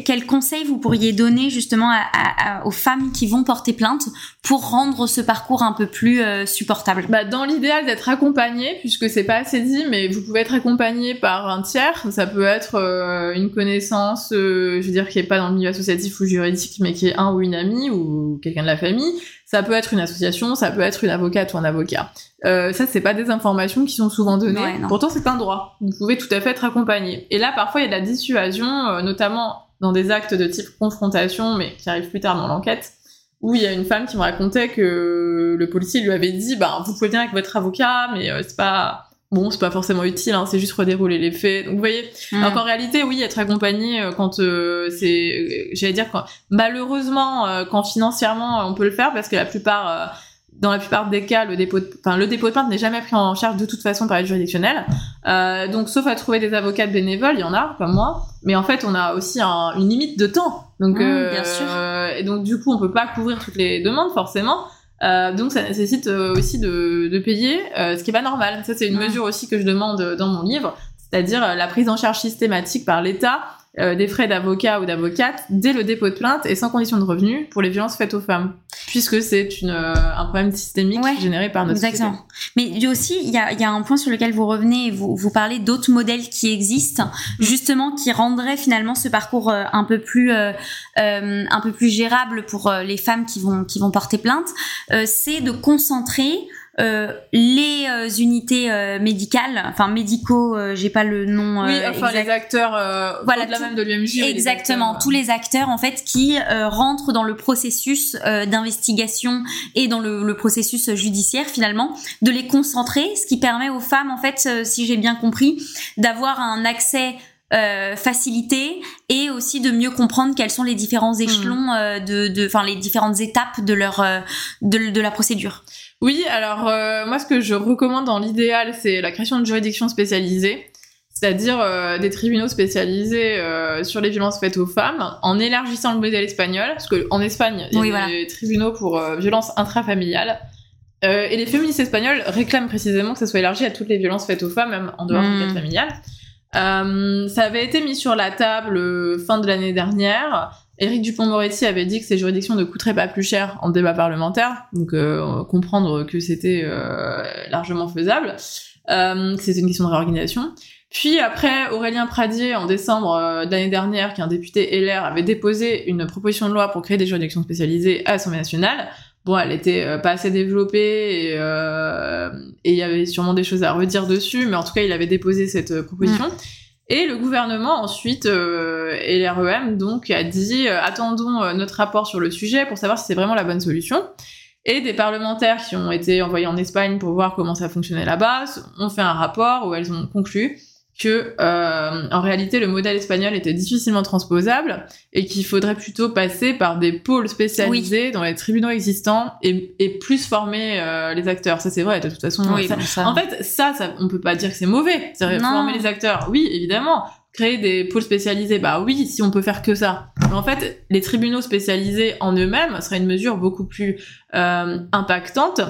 Speaker 1: quel conseil vous pourriez donner justement aux femmes qui vont porter plainte pour rendre ce parcours un peu plus euh, supportable?
Speaker 3: Bah, Dans l'idéal d'être accompagné, puisque c'est pas assez dit, mais vous pouvez être accompagné par un tiers. Ça peut être euh, une connaissance, je veux dire, qui est pas dans le milieu associatif ou juridique, mais qui est un ou une amie ou quelqu'un de la famille. Ça peut être une association, ça peut être une avocate ou un avocat. Euh, ça, c'est pas des informations qui sont souvent données. Pourtant, c'est un droit. Vous pouvez tout à fait être accompagné. Et là, parfois, il y a de la dissuasion, euh, notamment dans des actes de type confrontation, mais qui arrivent plus tard dans l'enquête, où il y a une femme qui me racontait que le policier lui avait dit, bah, vous pouvez venir avec votre avocat, mais euh, c'est pas bon, c'est pas forcément utile, hein, c'est juste redérouler les faits. Donc vous voyez, mm. en réalité, oui, être accompagné euh, quand euh, c'est, euh, j'allais dire quand malheureusement quand financièrement on peut le faire parce que la plupart dans la plupart des cas, le dépôt, de, enfin, le dépôt de plainte n'est jamais pris en charge de toute façon par l'aide juridictionnelle. Euh, donc, sauf à trouver des avocats bénévoles, il y en a, comme moi. Mais en fait, on a aussi un, une limite de temps. Donc, mm, euh, et donc, du coup, on peut pas couvrir toutes les demandes forcément. Euh, donc ça nécessite euh, aussi de, de payer, euh, ce qui est pas normal. Ça c'est une mesure aussi que je demande dans mon livre, c'est-à-dire la prise en charge systématique par l'État euh, des frais d'avocat ou d'avocate dès le dépôt de plainte et sans condition de revenu pour les violences faites aux femmes, puisque c'est une euh, un problème systémique généré par notre exactement. société.
Speaker 1: Mais aussi il y a, y a un point sur lequel vous revenez, vous vous parlez d'autres modèles qui existent, mm. justement qui rendraient finalement ce parcours euh, un peu plus un peu plus gérable pour les femmes qui vont qui vont porter plainte. c'est de concentrer euh, les euh, unités euh, médicales, enfin médicaux, j'ai pas le nom.
Speaker 3: oui, enfin
Speaker 1: exact.
Speaker 3: les acteurs, voilà, la même de l'UMJ.
Speaker 1: Exactement, tous les acteurs en fait qui rentrent dans le processus d'investigation et dans le, le, processus judiciaire finalement, de les concentrer, ce qui permet aux femmes en fait, si j'ai bien compris, d'avoir un accès euh, facilité et aussi de mieux comprendre quels sont les différents hmm. échelons euh, de, enfin les différentes étapes de leur euh, de, de, la procédure.
Speaker 3: Oui, alors euh, moi ce que je recommande dans l'idéal, c'est la création de juridictions spécialisées, c'est-à-dire des tribunaux spécialisés sur les violences faites aux femmes, en élargissant le modèle espagnol, parce qu'en Espagne il y a des tribunaux pour violences intrafamiliales. et les féministes espagnols réclament précisément que ça soit élargi à toutes les violences faites aux femmes, même en dehors du cadre familial. Euh, ça avait été mis sur la table euh, fin de l'année dernière. Éric Dupont-Moretti avait dit que ces juridictions ne coûteraient pas plus cher en débat parlementaire, donc euh, comprendre que c'était euh, largement faisable, euh, c'était une question de réorganisation. Puis après, Aurélien Pradier, en décembre de l'année dernière, qui est un député LR, avait déposé une proposition de loi pour créer des juridictions spécialisées à l'Assemblée nationale bon, elle était euh, pas assez développée euh, et il y avait sûrement des choses à redire dessus, mais en tout cas, il avait déposé cette euh, proposition. Mm. Et le gouvernement ensuite et l'REM donc a dit attendons notre rapport sur le sujet pour savoir si c'est vraiment la bonne solution. Et des parlementaires qui ont été envoyés en Espagne pour voir comment ça fonctionnait là-bas ont fait un rapport où elles ont conclu que euh, en réalité le modèle espagnol était difficilement transposable et qu'il faudrait plutôt passer par des pôles spécialisés dans les tribunaux existants et, et plus former euh, les acteurs. Ça c'est vrai de toute façon.
Speaker 1: Oui,
Speaker 3: ça, En fait, ça, ça, on peut pas dire que c'est mauvais. Former les acteurs, oui, évidemment. Créer des pôles spécialisés, bah oui, si on peut faire que ça. Mais en fait, les tribunaux spécialisés en eux-mêmes serait une mesure beaucoup plus euh, impactante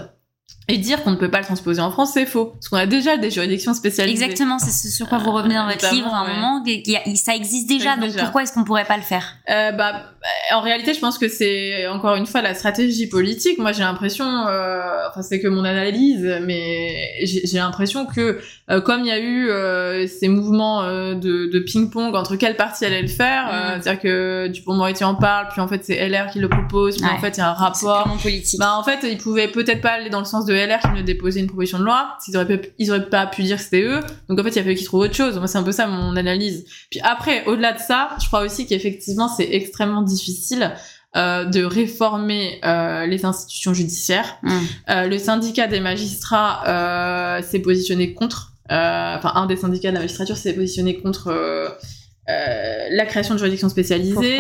Speaker 3: et dire qu'on ne peut pas le transposer en France, c'est faux. Parce qu'on a déjà des juridictions spécialisées.
Speaker 1: Exactement, c'est ce sur quoi vous revenez dans votre livre à un moment. ça existe déjà, donc pourquoi est-ce qu'on pourrait pas le faire?
Speaker 3: Euh, Bah, en réalité, je pense que c'est encore une fois la stratégie politique. Moi, j'ai l'impression, euh, enfin, c'est que mon analyse, mais j'ai l'impression que euh, comme il y a eu ces mouvements de, de ping-pong entre quelle partie allait le faire, mm. c'est-à-dire que Dupont-Moretti en parle, puis en fait c'est LR qui le propose, puis en fait il y a un rapport.
Speaker 1: politique.
Speaker 3: Bah en fait, ils pouvaient peut-être pas aller dans le sens de LR qui venait déposer une proposition de loi, ils auraient, ils auraient pas pu dire que c'était eux. Donc en fait, il y a fallu qu'ils trouvent autre chose. Moi, c'est un peu ça mon analyse. Puis après, au-delà de ça, je crois aussi qu'effectivement, c'est extrêmement difficile euh, de réformer euh, les institutions judiciaires. Mm. Euh, le syndicat des magistrats s'est positionné contre, enfin un des syndicats de la magistrature s'est positionné contre la création de juridictions spécialisées,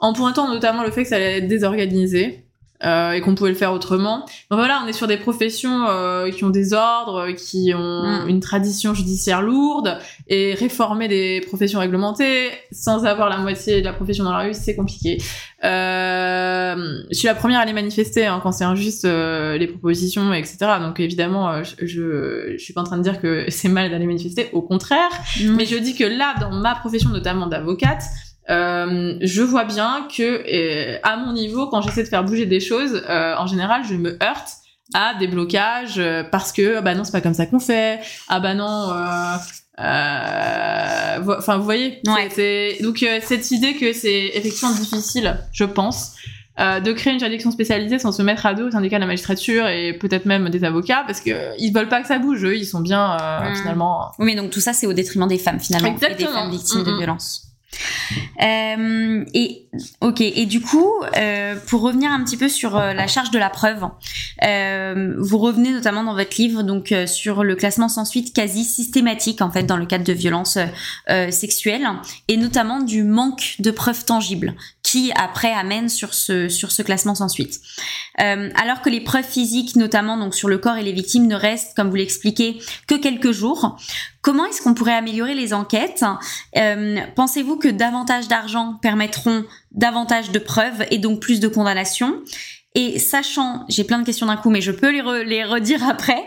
Speaker 3: en pointant notamment le fait que ça allait être désorganisé. Euh, et qu'on pouvait le faire autrement. Donc voilà, on est sur des professions euh, qui ont des ordres, qui ont mm. une tradition judiciaire lourde, et réformer des professions réglementées sans avoir la moitié de la profession dans la rue, c'est compliqué. Euh, je suis la première à les manifester hein, quand c'est injuste euh, les propositions, etc. Donc évidemment, euh, je, je, je suis pas en train de dire que c'est mal d'aller manifester, au contraire. Mm. Mais je dis que là, dans ma profession notamment d'avocate, euh, je vois bien que à mon niveau, quand j'essaie de faire bouger des choses, euh, en général, je me heurte à des blocages euh, parce que ah bah non, c'est pas comme ça qu'on fait. Ah bah non. Enfin, vous voyez.
Speaker 1: Ouais.
Speaker 3: Donc cette idée que c'est effectivement difficile, je pense. de créer une juridiction spécialisée sans se mettre à dos au syndicat de la magistrature et peut-être même des avocats parce que ils veulent pas que ça bouge eux ils sont bien mm. finalement
Speaker 1: oui mais donc tout ça c'est au détriment des femmes finalement
Speaker 3: Exactement.
Speaker 1: et des femmes victimes de violences euh, et du coup, euh, pour revenir un petit peu sur euh, la charge de la preuve, vous revenez notamment dans votre livre donc sur le classement sans suite quasi systématique en fait dans le cadre de violences sexuelles et notamment du manque de preuves tangibles qui après amène sur ce classement sans suite. Euh, alors que les preuves physiques, notamment sur le corps et les victimes, ne restent, comme vous l'expliquez, que quelques jours. Comment est-ce qu'on pourrait améliorer les enquêtes? Euh, Pensez-vous que davantage d'argent permettront davantage de preuves et donc plus de condamnations? Et sachant, j'ai plein de questions d'un coup, mais je peux les, les redire après,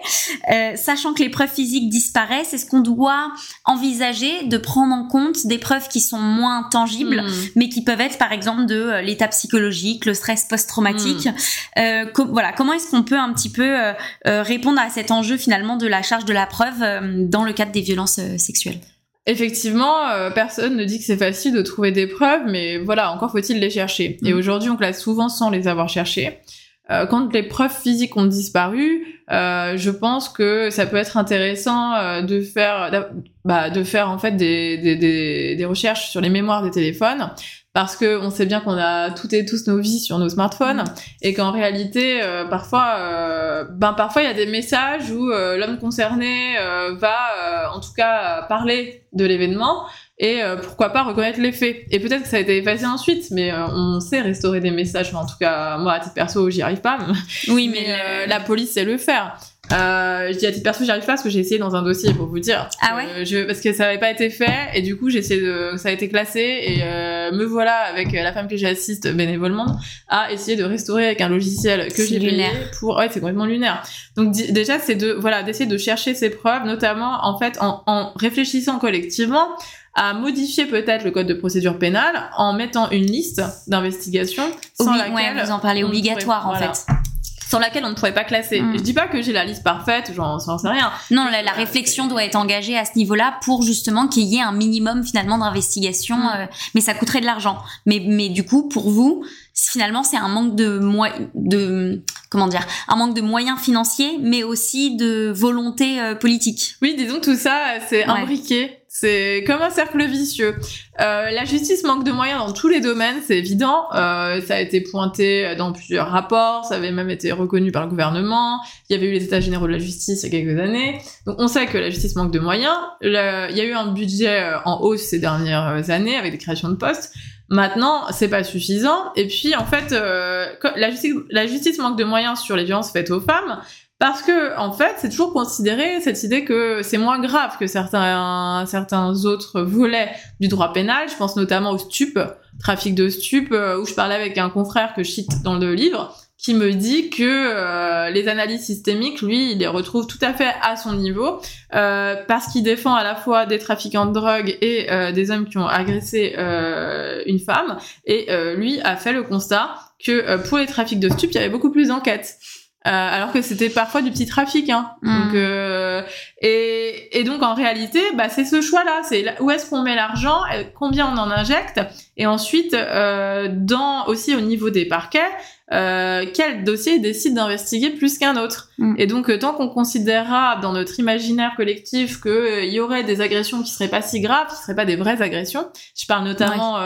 Speaker 1: euh, sachant que les preuves physiques disparaissent, est-ce qu'on doit envisager de prendre en compte des preuves qui sont moins tangibles, hmm. mais qui peuvent être par exemple de euh, l'état psychologique, le stress post-traumatique hmm. euh, Voilà, comment est-ce qu'on peut un petit peu euh, euh, répondre à cet enjeu finalement de la charge de la preuve dans le cadre des violences sexuelles?
Speaker 3: Effectivement, euh, personne ne dit que c'est facile de trouver des preuves, mais voilà, encore faut-il les chercher. Et mm. aujourd'hui, on classe souvent sans les avoir cherchées. euh, quand les preuves physiques ont disparu, euh, je pense que ça peut être intéressant euh, de faire, bah, de faire en fait des, des, des, des, recherches sur les mémoires des téléphones, parce que on sait bien qu'on a toutes et tous nos vies sur nos smartphones, et qu'en réalité, euh, parfois, euh, ben parfois il y a des messages où l'homme concerné va, en tout cas, parler de l'événement et euh, pourquoi pas reconnaître les faits. Et peut-être que ça a été effacé ensuite, mais euh, on sait restaurer des messages. en tout cas, moi, à titre perso, j'y arrive pas.
Speaker 1: Oui, mais,
Speaker 3: euh, la police sait le faire. Je dis à titre perso, j'y arrive pas parce que j'ai essayé dans un dossier pour vous dire.
Speaker 1: Ah ouais.
Speaker 3: je, parce que ça n'avait pas été fait et du coup j'ai essayé de, ça a été classé et me voilà avec la femme que j'assiste bénévolement à essayer de restaurer avec un logiciel que j'ai payé pour. Ouais, c'est complètement lunaire. Donc déjà c'est de voilà d'essayer de chercher ces preuves, notamment en fait en, en réfléchissant collectivement à modifier peut-être le code de procédure pénale en mettant une liste d'investigations sans laquelle
Speaker 1: ouais, vous en parlez obligatoire en fait
Speaker 3: sans laquelle on ne pourrait pas classer. Mm. Je dis pas que j'ai la liste parfaite, j'en sais rien.
Speaker 1: Non, la, la, réflexion doit être engagée à ce niveau-là pour justement qu'il y ait un minimum finalement d'investigation, mm. euh, mais ça coûterait de l'argent. Mais, mais du coup, pour vous, finalement, c'est un manque de, de comment dire, un manque de moyens financiers, mais aussi de volonté euh, politique.
Speaker 3: Oui, disons tout ça, c'est imbriqué c'est comme un cercle vicieux. Euh, la justice manque de moyens dans tous les domaines, c'est évident. Euh, ça a été pointé dans plusieurs rapports, ça avait même été reconnu par le gouvernement. Il y avait eu les états généraux de la justice il y a quelques années. Donc on sait que la justice manque de moyens. il y a eu un budget euh, en hausse ces dernières années avec des créations de postes. Maintenant, c'est pas suffisant. Et puis, en fait, euh, la justice manque de moyens sur les violences faites aux femmes. Parce que, en fait, c'est toujours considéré cette idée que c'est moins grave que certains, certains autres volets du droit pénal. Je pense notamment au stup, trafic de stup, euh, où je parlais avec un confrère que je cite dans le livre, qui me dit que euh, les analyses systémiques, lui, il les retrouve tout à fait à son niveau, euh, parce qu'il défend à la fois des trafiquants de drogue et des hommes qui ont agressé une femme, et lui a fait le constat que pour les trafics de stup, il y avait beaucoup plus d'enquêtes. Euh, alors que c'était parfois du petit trafic. Hein. Mm. Donc, euh, et, et, donc en réalité, bah, c'est ce choix-là. C'est où est-ce qu'on met l'argent, combien on en injecte, et ensuite, euh, dans aussi au niveau des parquets, euh, quel dossier décide d'investiguer plus qu'un autre. Mm. Et donc, tant qu'on considérera dans notre imaginaire collectif qu'il y aurait des agressions qui seraient pas si graves, qui seraient pas des vraies agressions, je parle notamment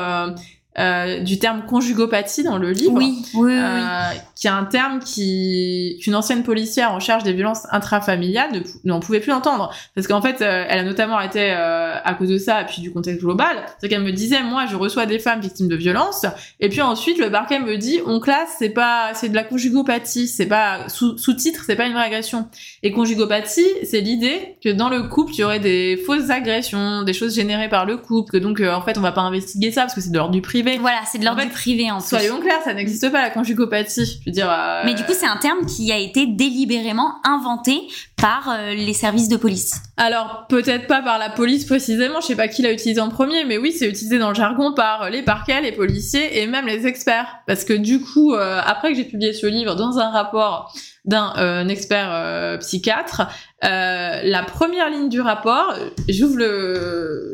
Speaker 3: euh, du terme conjugopathie dans le livre,
Speaker 1: oui, oui,
Speaker 3: euh, qui est un terme qui qu'une ancienne policière en charge des violences intrafamiliales ne n'en pouvait plus entendre. Parce qu'en fait euh, elle a notamment été euh, à cause de ça et puis du contexte global. C'est qu'elle me disait moi je reçois des femmes victimes de violences et puis ensuite le parquet me dit on classe c'est pas c'est de la conjugopathie c'est pas sous sous-titre c'est pas une vraie agression et conjugopathie c'est l'idée que dans le couple il y aurait des fausses agressions des choses générées par le couple que donc en fait on va pas investiguer ça parce que c'est de l'ordre du privé
Speaker 1: voilà, c'est de l'ordre du privé en
Speaker 3: Soyons clairs, ça n'existe pas la conjugopathie. Je veux dire. Euh,
Speaker 1: Mais du coup, c'est un terme qui a été délibérément inventé par euh, les services de police.
Speaker 3: Alors peut-être pas par la police précisément, je sais pas qui l'a utilisé en premier, mais oui, c'est utilisé dans le jargon par les parquets, les policiers et même les experts. Parce que du coup, euh, après que j'ai publié ce livre dans un rapport d'un expert psychiatre, la première ligne du rapport, j'ouvre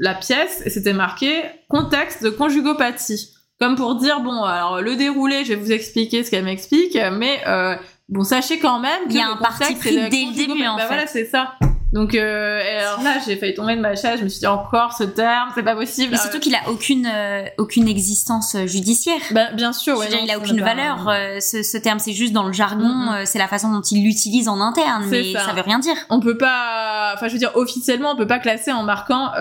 Speaker 3: la pièce et c'était marqué contexte de conjugopathie. Comme pour dire, bon, alors le déroulé, je vais vous expliquer ce qu'elle m'explique, mais euh, bon, sachez quand même
Speaker 1: qu'il y a un parti pris dès le début, en
Speaker 3: bah
Speaker 1: fait.
Speaker 3: Voilà, c'est ça. Donc euh, alors là, j'ai failli tomber de ma chaise. Je me suis dit encore ce terme, c'est pas possible.
Speaker 1: Mais surtout qu'il a aucune euh, aucune existence euh, judiciaire.
Speaker 3: Ben, bien sûr, ouais,
Speaker 1: il a aucune valeur. Euh, ce, ce, terme, c'est juste dans le jargon. Mm-hmm. c'est la façon dont il l'utilise en interne, mais ça. veut rien dire.
Speaker 3: On peut pas. Enfin, je veux dire, officiellement, on peut pas classer en marquant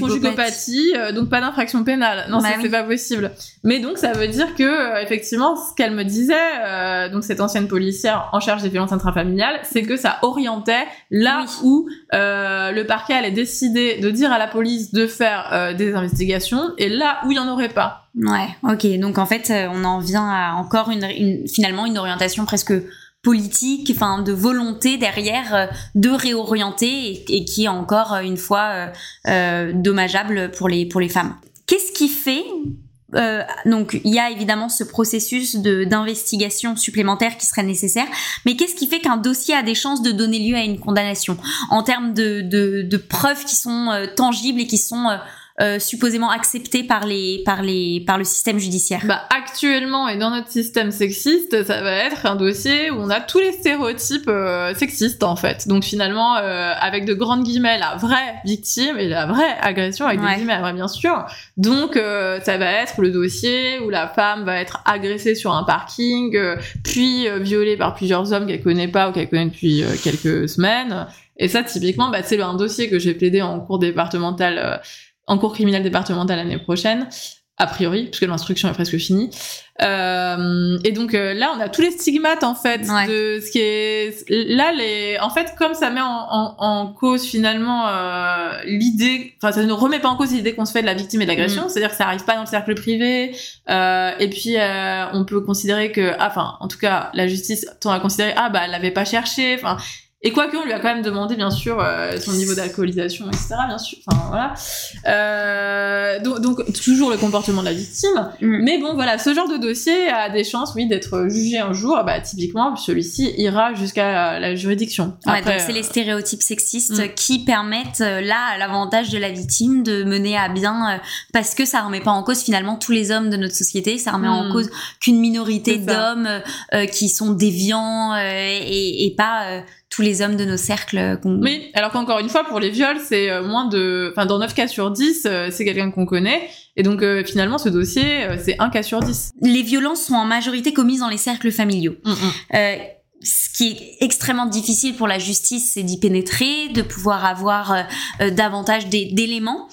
Speaker 3: conjugopathie, donc pas d'infraction pénale. Non, bah c'est pas possible. Mais donc, ça veut dire que effectivement, ce qu'elle me disait, donc cette ancienne policière en charge des violences intrafamiliales, c'est que ça orientait là où euh, le parquet allait décider de dire à la police de faire euh, des investigations et là où il n'y en aurait pas.
Speaker 1: Ouais, ok. Donc en fait, euh, on en vient à encore une, finalement une orientation presque politique, enfin de volonté derrière de réorienter et, qui est encore une fois dommageable pour les pour les femmes. Qu'est-ce qui fait euh, donc il y a évidemment ce processus d'investigation supplémentaire qui serait nécessaire, mais qu'est-ce qui fait qu'un dossier a des chances de donner lieu à une condamnation? En termes de, de, de preuves qui sont euh, tangibles et qui sont euh, supposément accepté par les par les par le système judiciaire
Speaker 3: Bah actuellement et dans notre système sexiste, ça va être un dossier où on a tous les stéréotypes euh, sexistes en fait. Donc finalement, euh, avec de grandes guillemets, la vraie victime et la vraie agression avec
Speaker 1: Ouais.
Speaker 3: des guillemets, ouais, bien sûr. Donc euh, ça va être le dossier où la femme va être agressée sur un parking, euh, puis euh, violée par plusieurs hommes qu'elle connaît pas ou qu'elle connaît depuis euh, quelques semaines. Et ça, typiquement, bah, c'est un dossier que j'ai plaidé en cours départemental, euh, en cours criminel départemental l'année prochaine, a priori, puisque l'instruction est presque finie. Euh, et donc euh, là, on a tous les stigmates en fait
Speaker 1: Ouais.
Speaker 3: de ce qui est là les. En fait, comme ça met en, en, en cause finalement euh, l'idée, enfin ça ne remet pas en cause l'idée qu'on se fait de la victime et de l'agression,
Speaker 1: Mm.
Speaker 3: c'est-à-dire que ça arrive pas dans le cercle privé. Et puis on peut considérer que, ah, enfin, en tout cas, la justice tend à considérer, ah bah elle l'avait pas cherché, enfin. Et quoique on lui a quand même demandé bien sûr euh, son niveau d'alcoolisation, etc. Bien sûr, enfin voilà. Euh, donc, donc toujours le comportement de la victime.
Speaker 1: Mm.
Speaker 3: Mais bon voilà, ce genre de dossier a des chances, oui, d'être jugé un jour. Bah typiquement, celui-ci ira jusqu'à la juridiction.
Speaker 1: Ouais,
Speaker 3: Après,
Speaker 1: donc c'est les
Speaker 3: euh,
Speaker 1: stéréotypes sexistes
Speaker 3: Mm.
Speaker 1: qui permettent euh, là à l'avantage de la victime de mener à bien euh, parce que ça remet pas en cause finalement tous les hommes de notre société, ça remet en
Speaker 3: Mm.
Speaker 1: cause qu'une minorité d'hommes qui sont déviants euh, et, et pas euh, tous les hommes de nos cercles
Speaker 3: Oui, alors qu'encore une fois, pour les viols, c'est euh, moins de... Enfin, dans 9 cas sur 10, euh, c'est quelqu'un qu'on connaît. Et donc, euh, finalement, ce dossier, c'est un cas sur 10.
Speaker 1: les violences sont en majorité commises dans les cercles familiaux.
Speaker 3: Mm, mm.
Speaker 1: Euh, ce qui est extrêmement difficile pour la justice, c'est d'y pénétrer, de pouvoir avoir euh, davantage d'é- d'éléments.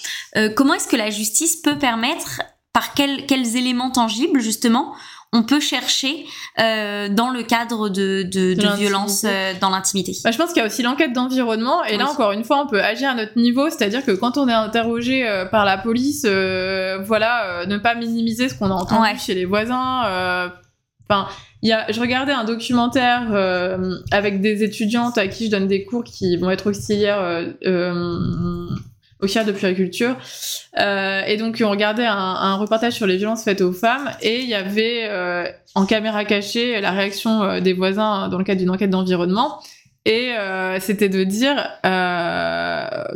Speaker 1: Comment est-ce que la justice peut permettre, par quels éléments tangibles justement, on peut chercher euh, dans le cadre de, de, violences euh, dans l'intimité
Speaker 3: Bah, je pense qu'il y a aussi l'enquête d'environnement. Et là, encore une fois, on peut agir à notre niveau. C'est-à-dire que quand on est interrogé euh, par la police, voilà, ne pas minimiser ce qu'on a entendu
Speaker 1: Ouais.
Speaker 3: chez les voisins. Enfin, il y a, je regardais un documentaire avec des étudiantes à qui je donne des cours qui vont être auxiliaires auxiliaires de puériculture. Euh, et donc, on regardait un, un reportage sur les violences faites aux femmes et il y avait euh, en caméra cachée la réaction euh, des voisins dans le cadre d'une enquête d'environnement. Et euh, c'était de dire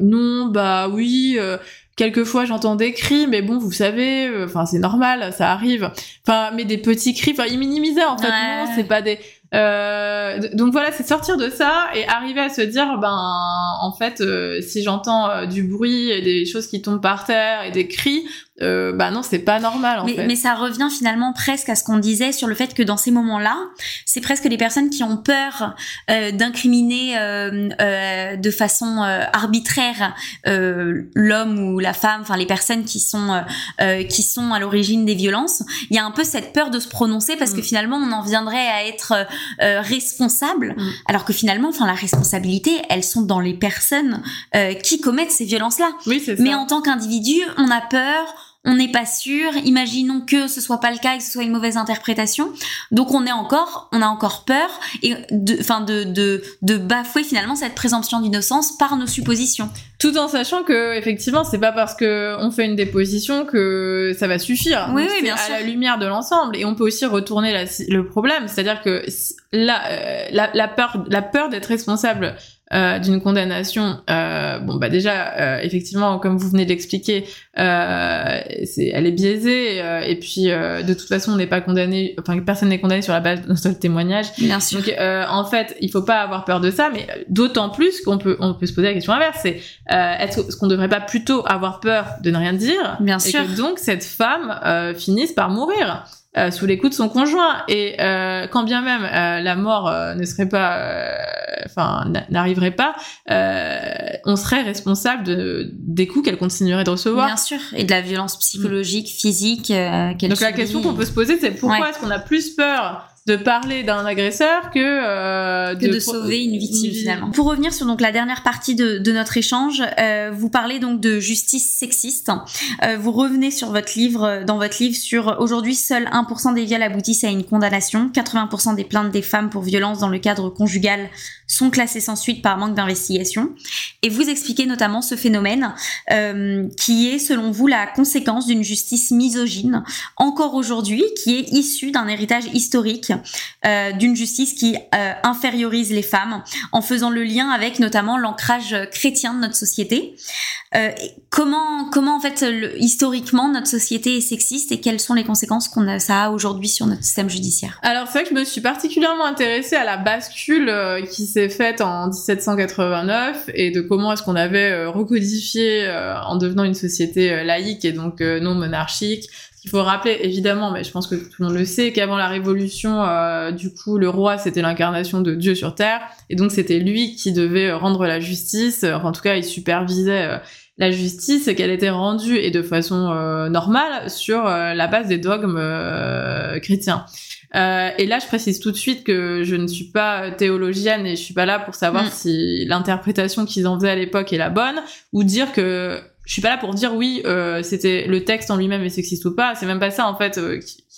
Speaker 3: non, bah oui, quelquefois j'entends des cris, mais bon, vous savez, enfin c'est normal, ça arrive. Enfin, mais des petits cris, enfin ils minimisaient en fait.
Speaker 1: Ouais.
Speaker 3: Non, c'est pas des. Euh, donc voilà, c'est sortir de ça et arriver à se dire, ben en fait, euh, si j'entends euh, du bruit et des choses qui tombent par terre et des cris, euh, bah non, c'est pas normal en
Speaker 1: mais,
Speaker 3: fait.
Speaker 1: mais ça revient finalement presque à ce qu'on disait sur le fait que dans ces moments-là, c'est presque les personnes qui ont peur euh, d'incriminer euh, euh, de façon euh, arbitraire euh, l'homme ou la femme, enfin les personnes qui sont qui sont à l'origine des violences. Il y a un peu cette peur de se prononcer parce que
Speaker 3: Mm.
Speaker 1: finalement on en viendrait à être responsable,
Speaker 3: Mm.
Speaker 1: alors que finalement, enfin la responsabilité, elles sont dans les personnes euh, qui commettent ces violences-là.
Speaker 3: oui, c'est ça.
Speaker 1: Mais en tant qu'individu, on a peur, on n'est pas sûr. Imaginons que ce soit pas le cas et que ce soit une mauvaise interprétation. Donc on est encore, on a encore peur et de, enfin de, de, de bafouer finalement cette présomption d'innocence par nos suppositions.
Speaker 3: Tout en sachant que effectivement, c'est pas parce que on fait une déposition que ça va suffire.
Speaker 1: Oui,
Speaker 3: Donc,
Speaker 1: oui, bien
Speaker 3: à
Speaker 1: sûr.
Speaker 3: la lumière de l'ensemble. Et on peut aussi retourner la- le problème, c'est-à-dire que la, euh, la, la peur, la peur d'être responsable euh, d'une condamnation, euh, bon bah déjà, euh, effectivement, comme vous venez de l'expliquer, euh, c'est, elle est biaisée. euh, et puis euh, de toute façon, on n'est pas condamné, enfin personne n'est condamné sur la base d'un seul témoignage.
Speaker 1: Bien sûr.
Speaker 3: Donc euh, en fait, il faut pas avoir peur de ça, mais d'autant plus qu'on peut on peut se poser la question inverse, c'est euh, est-ce qu'on devrait pas plutôt avoir peur de ne rien dire
Speaker 1: Bien
Speaker 3: et
Speaker 1: sûr.
Speaker 3: que donc cette femme euh, finisse par mourir? Euh, sous les coups de son conjoint et euh, quand bien même euh, la mort euh, ne serait pas enfin n'a- n'arriverait pas euh, on serait responsable de des coups qu'elle continuerait de recevoir
Speaker 1: Bien sûr. Et de la violence psychologique, physique. euh, qu'elle
Speaker 3: donc la question qu'on peut se poser c'est pourquoi
Speaker 1: Ouais.
Speaker 3: est-ce qu'on a plus peur de parler d'un agresseur que euh,
Speaker 1: que de, sauver une victime finalement. Pour revenir sur donc la dernière partie de, de notre échange, euh, vous parlez donc de justice sexiste. Euh, vous revenez sur votre livre, euh, dans votre livre, sur aujourd'hui seul 1% des viols aboutissent à une condamnation, 80% des plaintes des femmes pour violence dans le cadre conjugal sont classées sans suite par manque d'investigation. Et vous expliquez notamment ce phénomène euh, qui est selon vous la conséquence d'une justice misogyne encore aujourd'hui, qui est issue d'un héritage historique euh, d'une justice qui euh, infériorise les femmes en faisant le lien avec notamment l'ancrage chrétien de notre société. Comment, comment en fait, historiquement, notre société est sexiste et quelles sont les conséquences qu'on a, ça a aujourd'hui sur notre système judiciaire?
Speaker 3: Alors c'est vrai que je me suis particulièrement intéressée à la bascule qui s'est faite en 1789 et de comment est-ce qu'on avait euh, recodifié euh, en devenant une société laïque et donc non monarchique. Il faut rappeler évidemment, mais je pense que tout le monde le sait, qu'avant la Révolution, du coup, le roi c'était l'incarnation de Dieu sur terre, et donc c'était lui qui devait rendre la justice. En tout cas, il supervisait la justice et qu'elle était rendue et de façon euh, normale sur euh, la base des dogmes euh, et là, je précise tout de suite que je ne suis pas théologienne et je suis pas là pour savoir mm. si l'interprétation qu'ils en faisaient à l'époque est la bonne ou dire que je suis pas là pour dire oui, c'était le texte en lui-même est sexiste ou pas. C'est même pas ça en fait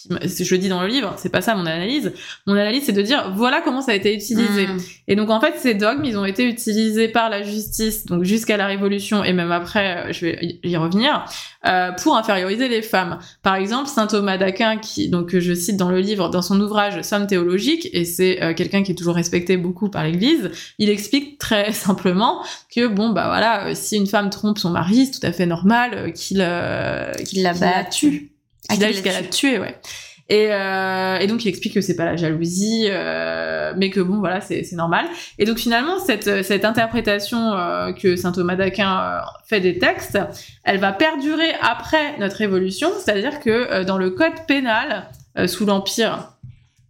Speaker 3: je le dis dans le livre, c'est pas ça mon analyse. Mon analyse, c'est de dire voilà comment ça a été utilisé. Mm. Et donc en fait, ces dogmes, ils ont été utilisés par la justice, donc jusqu'à la Révolution et même après, euh, je vais y revenir, euh, pour inférioriser les femmes. Par exemple, saint Thomas d'Aquin, qui donc je cite dans le livre, dans son ouvrage Somme théologique, et c'est euh, quelqu'un qui est toujours respecté beaucoup par l'Église, il explique très simplement que bon bah voilà, si une femme trompe son mari, c'est tout à fait normal qu'il qu'il la battue qu'il a jusqu'à la tuer, ouais. Et, euh, et, donc il explique que c'est pas la jalousie, euh, mais que bon voilà c'est normal. Et donc finalement cette, cette interprétation euh, que saint Thomas d'Aquin euh, fait des textes, elle va perdurer après notre révolution, c'est-à-dire que euh, dans le code pénal sous l'empire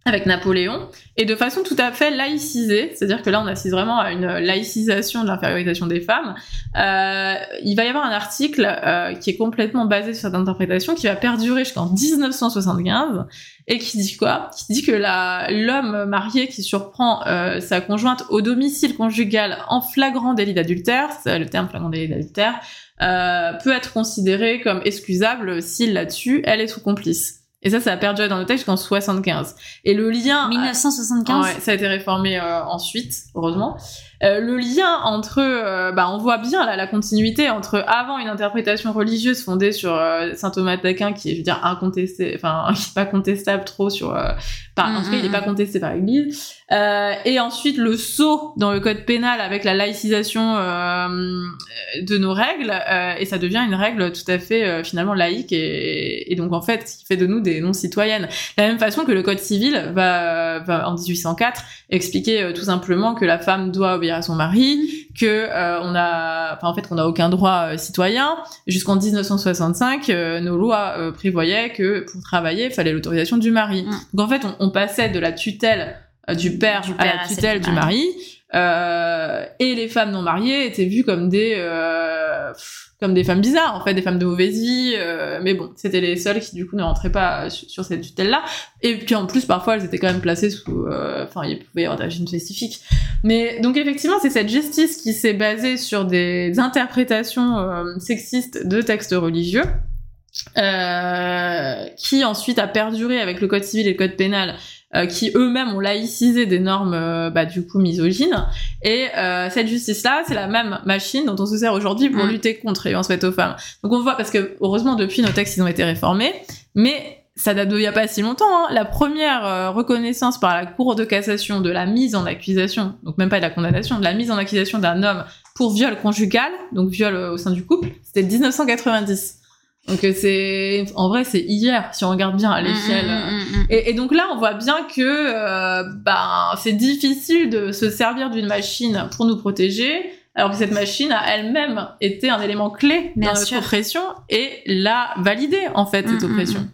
Speaker 3: avec Napoléon, et de façon tout à fait laïcisée, c'est-à-dire que là on assiste vraiment à une laïcisation de l'infériorisation des femmes, euh, il va y avoir un article euh, qui est complètement basé sur cette interprétation qui va perdurer jusqu'en 1975 et qui dit quoi? Qui dit que l'homme marié qui surprend euh, sa conjointe au domicile conjugal en flagrant délit d'adultère, c'est le terme flagrant délit d'adultère, euh, peut être considéré comme excusable la tue, elle est sous complice. Et ça, ça a perdu dans le texte jusqu'en 75. Et le lien...
Speaker 1: 1975
Speaker 3: Ouais, ça a été réformé euh, ensuite, heureusement. Euh, le lien entre, euh, bah, on voit bien là la continuité entre avant une interprétation religieuse fondée sur euh, saint Thomas d'Aquin qui est, je veux dire, incontesté, enfin qui est pas contestable trop sur, par, en tout cas il est pas contesté par l'Église, et ensuite le saut dans le code pénal avec la laïcisation de nos règles, et ça devient une règle tout à fait finalement laïque et, et, donc en fait qui fait de nous des non citoyennes. De la même façon que le code civil va, va en 1804 expliquer tout simplement que la femme doit obéir à son mari, que euh, on a, enfin en fait qu'on n'a aucun droit euh, citoyen. Jusqu'en 1965, euh, nos lois prévoyaient que pour travailler, il fallait l'autorisation du mari. Mm. Donc en fait, on, passait de la tutelle du père, à la tutelle du mari. Et les femmes non mariées étaient vues comme des comme des femmes bizarres, en fait, des femmes de mauvaise vie. Euh, mais bon, c'était les seules qui, du coup, ne rentraient pas sur, cette tutelle-là. Et puis, en plus, parfois, elles étaient quand même placées sous... Euh, enfin, il pouvait y avoir des régimes spécifiques. Mais donc, effectivement, c'est cette justice qui s'est basée sur des interprétations euh, sexistes de textes religieux. qui ensuite a perduré avec le code civil et le code pénal euh, qui eux-mêmes ont laïcisé des normes euh, bah, du coup misogynes. Et euh, cette justice-là, c'est la même machine dont on se sert aujourd'hui pour mm. lutter contre les violences faites aux femmes. Donc on voit, parce que heureusement depuis nos textes ils ont été réformés, mais ça date d'il n'y a pas si longtemps. Hein. La première reconnaissance par la Cour de cassation de la mise en accusation, donc même pas de la condamnation, de la mise en accusation d'un homme pour viol conjugal, donc viol au sein du couple, c'était 1990. Donc euh, c'est en vrai c'est hier si on regarde bien à mm, l'échelle. Mm, mm, et, et, donc là on voit bien que euh, ben c'est difficile de se servir d'une machine pour nous protéger, alors que cette machine a elle-même été un élément clé dans notre oppression et l'a validé en fait cette oppression.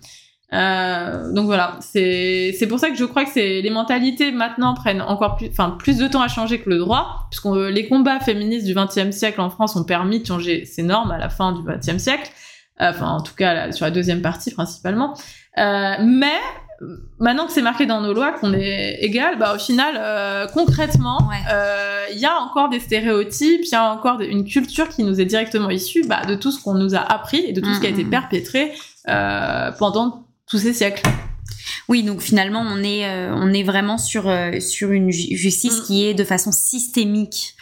Speaker 3: Euh, donc voilà, c'est c'est pour ça que je crois que c'est les mentalités maintenant prennent encore plus, enfin plus de temps à changer que le droit, puisque les combats féministes du XXe siècle en France ont permis de changer ces normes à la fin du XXe siècle enfin en tout cas sur la deuxième partie principalement. Euh, mais maintenant que c'est marqué dans nos lois qu'on est égal, bah au final, euh, concrètement, euh, il y a encore des stéréotypes, il y a encore une culture qui nous est directement issue bah, de tout ce qu'on nous a appris et de tout ce qui a été mm, mm, mm. perpétré pendant tous ces siècles.
Speaker 1: Oui, donc finalement, on est, on est vraiment sur, sur une justice qui est de façon systémique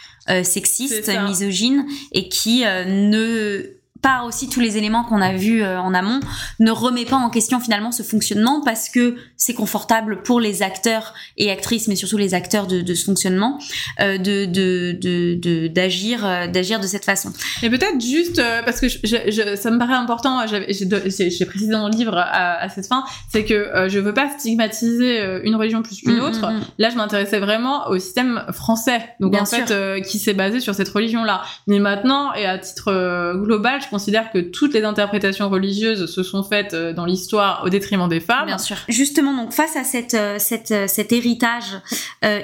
Speaker 1: sexiste, misogyne, et qui ne par aussi tous les éléments qu'on a vus euh, en amont, ne remet pas en question finalement ce fonctionnement parce que c'est confortable pour les acteurs et actrices, mais surtout les acteurs de, de ce fonctionnement, euh, de de d'agir de, euh, d'agir de cette façon.
Speaker 3: Et peut-être juste euh, parce que je, je, ça me paraît important, j'ai précisé dans le livre à, à cette fin, c'est que je veux pas stigmatiser une religion plus qu'une mm, autre. Mm, mm. Là, je m'intéressais vraiment au système français, donc en fait qui s'est basé sur cette religion là. Mais maintenant et à titre global, je considère que toutes les interprétations religieuses se sont faites euh, dans l'histoire au détriment des femmes.
Speaker 1: Bien sûr. Justement, donc face à cette, euh, cette euh, cet héritage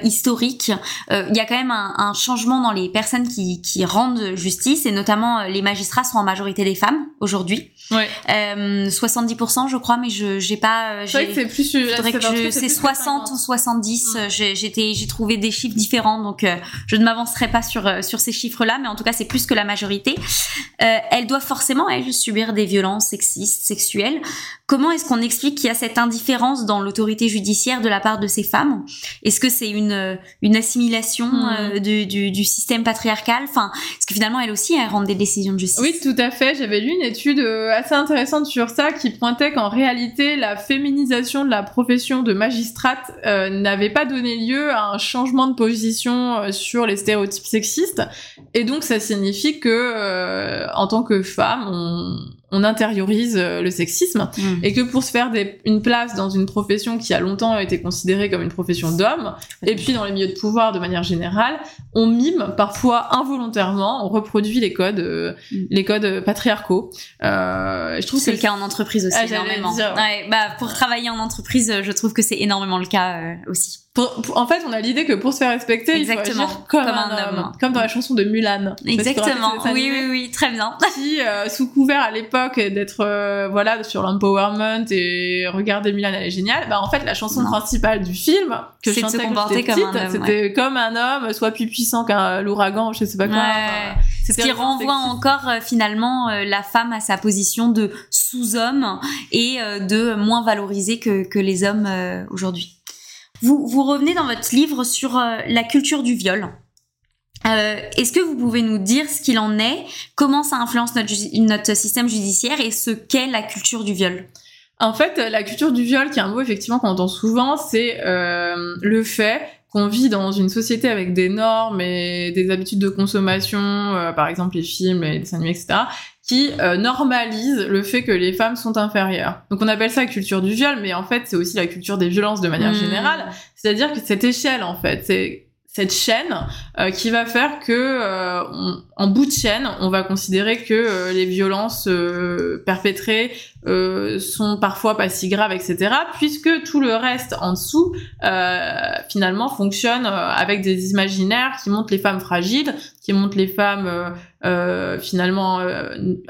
Speaker 1: historique, il y a quand même un, un, changement dans les personnes qui, qui rendent justice et notamment les magistrats sont en majorité des femmes aujourd'hui.
Speaker 3: Ouais.
Speaker 1: 70% je crois, mais je j'ai pas.
Speaker 3: C'est vrai que c'est plus.
Speaker 1: c'est 60 ou 70. Mm. J'étais j'ai trouvé des chiffres différents, donc je ne m'avancerai pas sur sur ces chiffres-là, mais en tout cas c'est plus que la majorité. elle doit forcément, elle, subir des violences sexistes, sexuelles. Comment est-ce qu'on explique qu'il y a cette indifférence dans l'autorité judiciaire de la part de ces femmes? Est-ce que c'est une, une assimilation hmm. euh, du, du, du, système patriarcal? Enfin, est-ce que finalement, elle aussi, elle rend des décisions de justice
Speaker 3: Oui, tout à fait. J'avais lu une étude euh, assez intéressante sur ça qui pointait qu'en réalité, la féminisation de la profession de magistrate euh, n'avait pas donné lieu à un changement de position sur les stéréotypes sexistes. Et donc, ça signifie que, en tant que femme, on, on intériorise euh, le sexisme mm. et que pour se faire des, une place dans une profession qui a longtemps été considérée comme une profession d'homme et puis dans les milieux de pouvoir de manière générale, on mime parfois involontairement, on reproduit les codes, euh, mm. les codes patriarcaux.
Speaker 1: Euh, je trouve c'est le cas en entreprise aussi ah, énormément. ouais, bah pour travailler en entreprise, je trouve que c'est énormément le cas euh, aussi
Speaker 3: en fait, on a l'idée que pour se faire respecter, Exactement. il faut agir comme, un, homme. Comme dans la chanson de Mulan.
Speaker 1: Exactement. Oui, oui, oui, très bien.
Speaker 3: Qui, euh, sous couvert à l'époque d'être, euh, voilà, sur l'empowerment et regarder Mulan, elle est géniale. Bah, en fait, la chanson principale du film, que je chantais quand j'étais petite, c'était comme un homme, soit plus puissant qu'un l'ouragan, je sais pas quoi. Ouais.
Speaker 1: Ce qui renvoie encore euh, finalement la femme à sa position de sous-homme et de moins valorisée que, que les hommes aujourd'hui. Vous, revenez dans votre livre sur euh, la culture du viol. Euh, Est-ce que vous pouvez nous dire ce qu'il en est, comment ça influence notre, système judiciaire et ce qu'est la culture du viol?
Speaker 3: En fait, la culture du viol, qui est un mot effectivement qu'on entend souvent, c'est euh, le fait qu'on vit dans une société avec des normes et des habitudes de consommation, par exemple les films, les dessins animés, etc., qui euh, normalise le fait que les femmes sont inférieures. Donc on appelle ça culture du viol, mais en fait c'est aussi la culture des violences de manière mmh. générale. C'est-à-dire que cette échelle, en fait, c'est cette chaîne euh, qui va faire que euh, en bout de chaîne, on va considérer que euh, les violences perpétrées sont parfois pas si graves, etc. Puisque tout le reste en dessous, finalement, fonctionne avec des imaginaires qui montrent les femmes fragiles, qui montrent les femmes finalement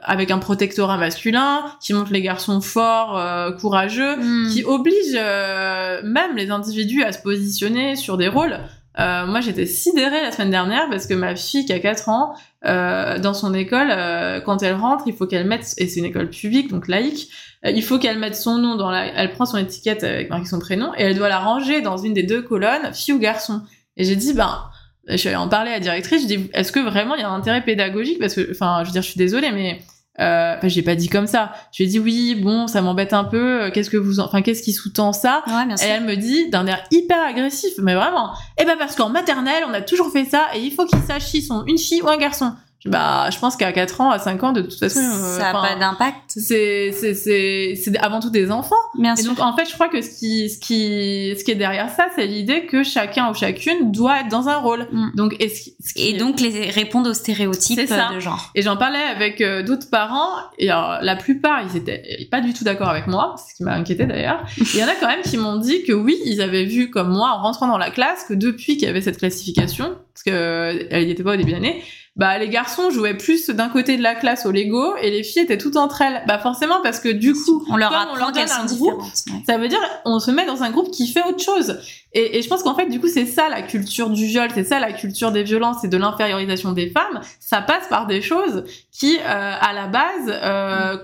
Speaker 3: avec un protectorat masculin, qui montrent les garçons forts, courageux, hmm. qui obligent même les individus à se positionner sur des rôles euh, moi, j'étais sidérée la semaine dernière parce que ma fille qui a 4 ans, euh, dans son école, euh, quand elle rentre, il faut qu'elle mette, et c'est une école publique, donc laïque, euh, il faut qu'elle mette son nom dans la, elle prend son étiquette avec marqué son prénom et elle doit la ranger dans une des deux colonnes, fille ou garçon. Et j'ai dit, ben, je suis allée en parler à la directrice, je dis, est-ce que vraiment il y a un intérêt pédagogique? Parce que, enfin, je veux dire, je suis désolée, mais euh, enfin, j'ai pas dit comme ça. Je lui ai dit oui, bon, ça m'embête un peu. Euh, qu'est-ce que vous, enfin, qu'est-ce qui sous-tend ça?
Speaker 1: Et
Speaker 3: elle me dit d'un air hyper agressif, mais vraiment. Eh ben parce qu'en maternelle, on a toujours fait ça, et il faut qu'ils sachent s'ils sont une fille ou un garçon bah je pense qu'à 4 ans à 5 ans de toute façon
Speaker 1: euh, ça a pas d'impact.
Speaker 3: c'est c'est c'est c'est avant tout des enfants.
Speaker 1: Bien
Speaker 3: et donc en fait je crois que ce qui ce qui ce qui est derrière ça c'est l'idée que chacun ou chacune doit être dans un rôle. Mm. donc et, ce,
Speaker 1: et donc les répondre aux stéréotypes de genre.
Speaker 3: Et j'en parlais avec euh, d'autres parents et alors, la plupart ils étaient pas du tout d'accord avec moi ce qui m'a inquiété d'ailleurs. Il y en a quand même qui m'ont dit que oui ils avaient vu comme moi en rentrant dans la classe que depuis qu'il y avait cette classification parce que elle n'y était pas au début d'année bah les garçons jouaient plus d'un côté de la classe au Lego et les filles étaient toutes entre elles. Bah forcément parce que du coup,
Speaker 1: on leur apprend qu'elles sont différentes.
Speaker 3: Ça veut dire on se met dans un groupe qui fait autre chose. Et, et je pense qu'en fait du coup c'est ça la culture du viol, c'est ça la culture des violences et de l'infériorisation des femmes. Ça passe par des choses qui euh, à la base euh,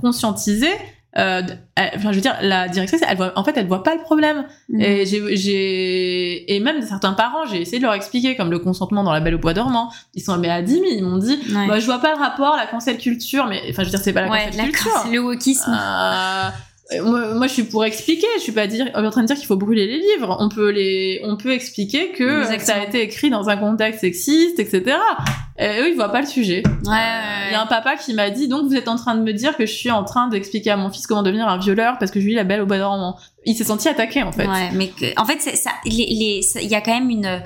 Speaker 3: conscientisées euh, enfin, je veux dire, la directrice, elle voit, en fait, elle voit pas le problème.
Speaker 1: Mm.
Speaker 3: Et j'ai, et même certains parents, j'ai essayé de leur expliquer, comme le consentement dans la Belle au bois dormant. Ils sont mais à 10 000, ils m'ont dit,
Speaker 1: Ouais.
Speaker 3: bah, je vois pas le rapport, la cancel culture, mais, enfin, je veux dire, c'est pas la
Speaker 1: ouais,
Speaker 3: cancel
Speaker 1: d'accord,
Speaker 3: culture.
Speaker 1: c'est le wokisme.
Speaker 3: Euh, moi, moi, je suis pour expliquer. Je suis pas dire, en train de dire qu'il faut brûler les livres. On peut les, on peut expliquer que ça a été écrit dans un contexte sexiste, etc. Et eux, ils voient pas le sujet.
Speaker 1: Ouais, ouais,
Speaker 3: Il y a un papa qui m'a dit, donc vous êtes en train de me dire que je suis en train d'expliquer à mon fils comment devenir un violeur parce que je lis la belle au bois dormant. Il s'est senti attaqué, en fait.
Speaker 1: Ouais, mais que- en fait, ça. Il y a quand même une.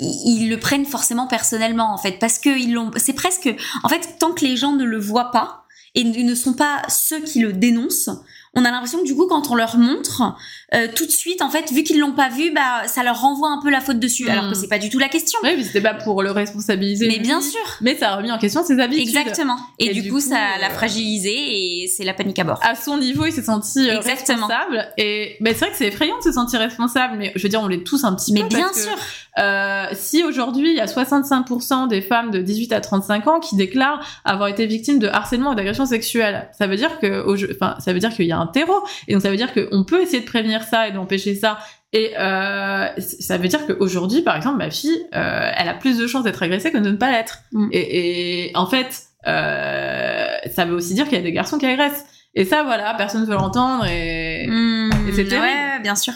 Speaker 1: Ils le prennent forcément personnellement, en fait, parce que ils l'ont. C'est presque. En fait, tant que les gens ne le voient pas et ne sont pas ceux qui le dénoncent, on a l'impression que du coup, quand on leur montre, euh, tout de suite, en fait, vu qu'ils l'ont pas vu, bah, ça leur renvoie un peu la faute dessus, alors que c'est pas du tout la question.
Speaker 3: Oui, mais c'était pas pour le responsabiliser.
Speaker 1: Mais
Speaker 3: lui,
Speaker 1: bien sûr.
Speaker 3: Mais ça a remis en question ses habitudes.
Speaker 1: Exactement. Et,
Speaker 3: Et
Speaker 1: du,
Speaker 3: du
Speaker 1: coup,
Speaker 3: coup,
Speaker 1: ça l'a
Speaker 3: euh,
Speaker 1: fragilisé et c'est la panique à bord.
Speaker 3: à son niveau, il s'est senti euh,
Speaker 1: Exactement.
Speaker 3: responsable. Et ben, c'est vrai que c'est effrayant de se sentir responsable, mais je veux dire, on l'est tous un petit
Speaker 1: Mais
Speaker 3: peu.
Speaker 1: bien
Speaker 3: parce que,
Speaker 1: sûr.
Speaker 3: euh, si aujourd'hui, il y a 65% des femmes de 18 à 35 ans qui déclarent avoir été victimes de harcèlement ou d'agression sexuelle, ça veut dire que, enfin, ça veut dire qu'il y a un terreau. Et donc, ça veut dire qu'on peut essayer de prévenir ça et d'empêcher ça. Et euh, ça veut dire qu'aujourd'hui, par exemple, ma fille, euh, elle a plus de chances d'être agressée que de ne pas l'être.
Speaker 1: Mm.
Speaker 3: Et, et en fait, euh, ça veut aussi dire qu'il y a des garçons qui agressent. Et ça, voilà, personne ne veut l'entendre. Et, et c'est terrible.
Speaker 1: Ouais, bien sûr.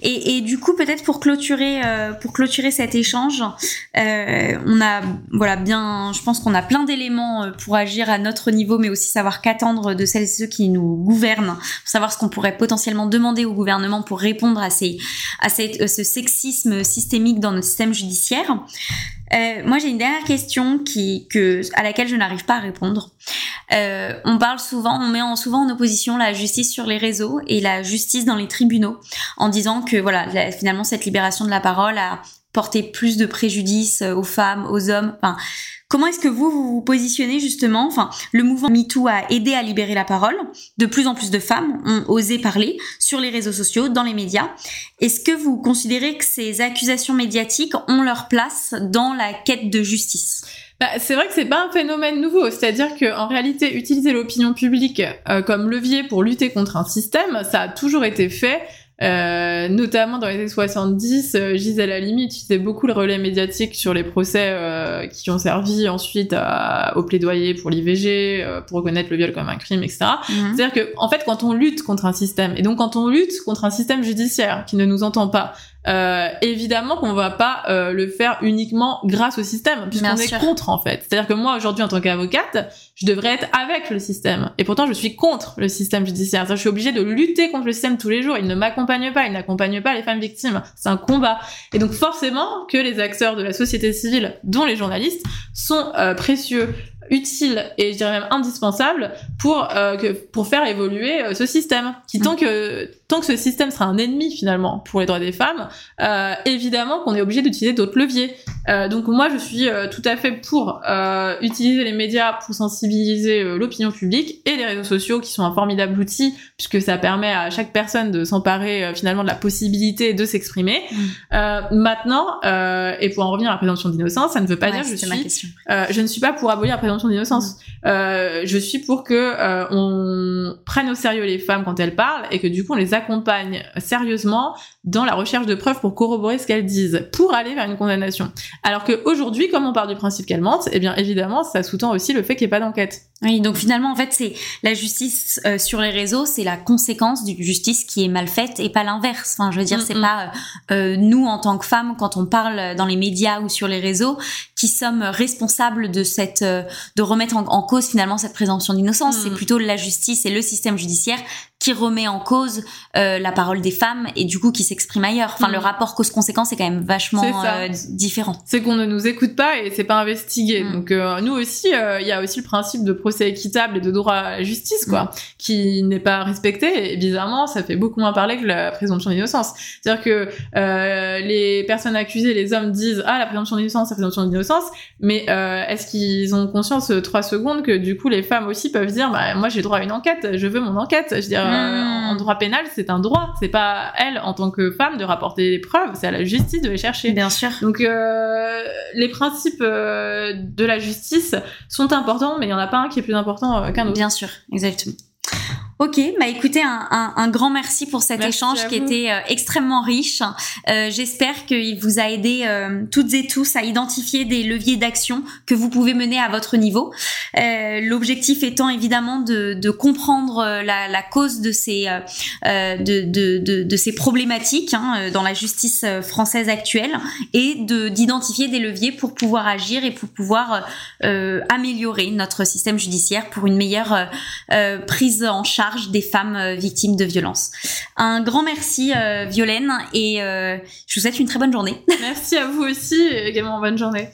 Speaker 1: Et, et du coup, peut-être pour clôturer, euh, pour clôturer cet échange, euh, on a, voilà, bien, je pense qu'on a plein d'éléments euh, pour agir à notre niveau, mais aussi savoir qu'attendre de celles et ceux qui nous gouvernent, pour savoir ce qu'on pourrait potentiellement demander au gouvernement pour répondre à ces, à cette- euh, ce sexisme systémique dans notre système judiciaire. Euh, moi, j'ai une dernière question qui, que, à laquelle je n'arrive pas à répondre. Euh, on parle souvent, on met en, souvent en opposition la justice sur les réseaux et la justice dans les tribunaux, en disant que voilà, finalement cette libération de la parole a porté plus de préjudice euh, aux femmes, aux hommes. Enfin, comment est-ce que vous vous, vous positionnez justement? Enfin, le mouvement MeToo a aidé à libérer la parole. De plus en plus de femmes ont osé parler sur les réseaux sociaux, dans les médias. Est-ce que vous considérez que ces accusations médiatiques ont leur place dans la quête de justice?
Speaker 3: Bah, c'est vrai que c'est pas un phénomène nouveau, c'est-à-dire que en réalité, utiliser l'opinion publique euh, comme levier pour lutter contre un système, ça a toujours été fait. Euh, notamment dans les années 70, euh, Gisèle Halimi utilisait beaucoup le relais médiatique sur les procès euh, qui ont servi ensuite à- au plaidoyer pour l'IVG, euh, pour reconnaître le viol comme un crime, etc.
Speaker 1: Mhm.
Speaker 3: C'est-à-dire que, en fait, quand on lutte contre un système, et donc quand on lutte contre un système judiciaire qui ne nous entend pas, euh, évidemment qu'on va pas euh, le faire uniquement grâce au système, puisqu'on est contre en fait. C'est-à-dire que moi aujourd'hui en tant qu'avocate, je devrais être avec le système, et pourtant je suis contre le système judiciaire. Je suis obligée de lutter contre le système tous les jours. Il ne m'accompagne pas, il n'accompagne pas les femmes victimes. C'est un combat. Et donc forcément que les acteurs de la société civile, dont les journalistes, sont euh, précieux utiles et je dirais même indispensables pour euh, que pour faire évoluer euh, ce système qui tant que tant que ce système sera un ennemi finalement pour les droits des femmes euh, évidemment qu'on est obligé d'utiliser d'autres leviers Euh, donc moi je suis euh, tout à fait pour euh, utiliser les médias pour sensibiliser euh, l'opinion publique et les réseaux sociaux qui sont un formidable outil puisque ça permet à chaque personne de s'emparer euh, finalement de la possibilité de s'exprimer
Speaker 1: Mm.
Speaker 3: Euh, maintenant euh, et pour en revenir à la présomption d'innocence ça ne veut pas
Speaker 1: Ouais,
Speaker 3: dire que je
Speaker 1: ma
Speaker 3: suis
Speaker 1: question.
Speaker 3: euh, je ne suis pas pour abolir la présomption d'innocence. Euh, je suis pour que euh, on prenne au sérieux les femmes quand elles parlent et que du coup on les accompagne sérieusement dans la recherche de preuves pour corroborer ce qu'elles disent, pour aller vers une condamnation. Alors qu'aujourd'hui, comme on part du principe qu'elles mentent, eh bien évidemment ça sous-tend aussi le fait qu'il n'y ait pas d'enquête.
Speaker 1: Oui, donc finalement, en fait, c'est la justice euh, sur les réseaux, c'est la conséquence d'une justice qui est mal faite et pas l'inverse. Enfin, je veux dire,
Speaker 3: Mm,
Speaker 1: c'est
Speaker 3: mm.
Speaker 1: pas euh, euh, nous en tant que femmes quand on parle dans les médias ou sur les réseaux qui sommes responsables de cette euh, de remettre en, en cause finalement cette présomption d'innocence.
Speaker 3: Mm.
Speaker 1: C'est plutôt la justice et le système judiciaire qui remet en cause la parole des femmes et du coup qui s'exprime ailleurs. Enfin,
Speaker 3: Mm.
Speaker 1: le rapport cause-conséquence est quand même vachement euh, différent.
Speaker 3: c'est qu'on ne nous écoute pas et c'est pas investigué.
Speaker 1: Mm.
Speaker 3: Donc euh, nous aussi, euh, il y a aussi le principe de procès équitable et de droit à la justice, quoi,
Speaker 1: Mm.
Speaker 3: qui n'est pas respecté. Et bizarrement, ça fait beaucoup moins parler que la présomption d'innocence. C'est-à-dire que les personnes accusées, les hommes disent ah la présomption d'innocence, la présomption d'innocence, mais est-ce qu'ils ont conscience trois secondes que du coup les femmes aussi peuvent dire bah moi j'ai droit à une enquête, je veux mon enquête. Je veux dire
Speaker 1: Mm.
Speaker 3: en droit pénal c'est un droit, c'est pas elle en tant que femme de rapporter les preuves, c'est à la justice de les chercher.
Speaker 1: Bien sûr.
Speaker 3: Donc euh, les principes euh, de la justice sont importants, mais il n'y en a pas un qui est plus important euh, qu'un autre.
Speaker 1: Bien sûr, exactement. Ok, bah écoutez, un, un, un grand merci pour cet
Speaker 3: Merci
Speaker 1: échange qui était euh, extrêmement riche. Euh, J'espère qu'il vous a aidé euh, toutes et tous à identifier des leviers d'action que vous pouvez mener à votre niveau. Euh, L'objectif étant évidemment de, de comprendre euh, la, la cause de ces de, de, de, ces problématiques hein, dans la justice française actuelle et de d'identifier des leviers pour pouvoir agir et pour pouvoir euh, améliorer notre système judiciaire pour une meilleure prise en charge des femmes euh, victimes de violences. Un grand merci euh, Violaine et euh, je vous souhaite une très bonne journée.
Speaker 3: Merci à vous aussi également bonne journée.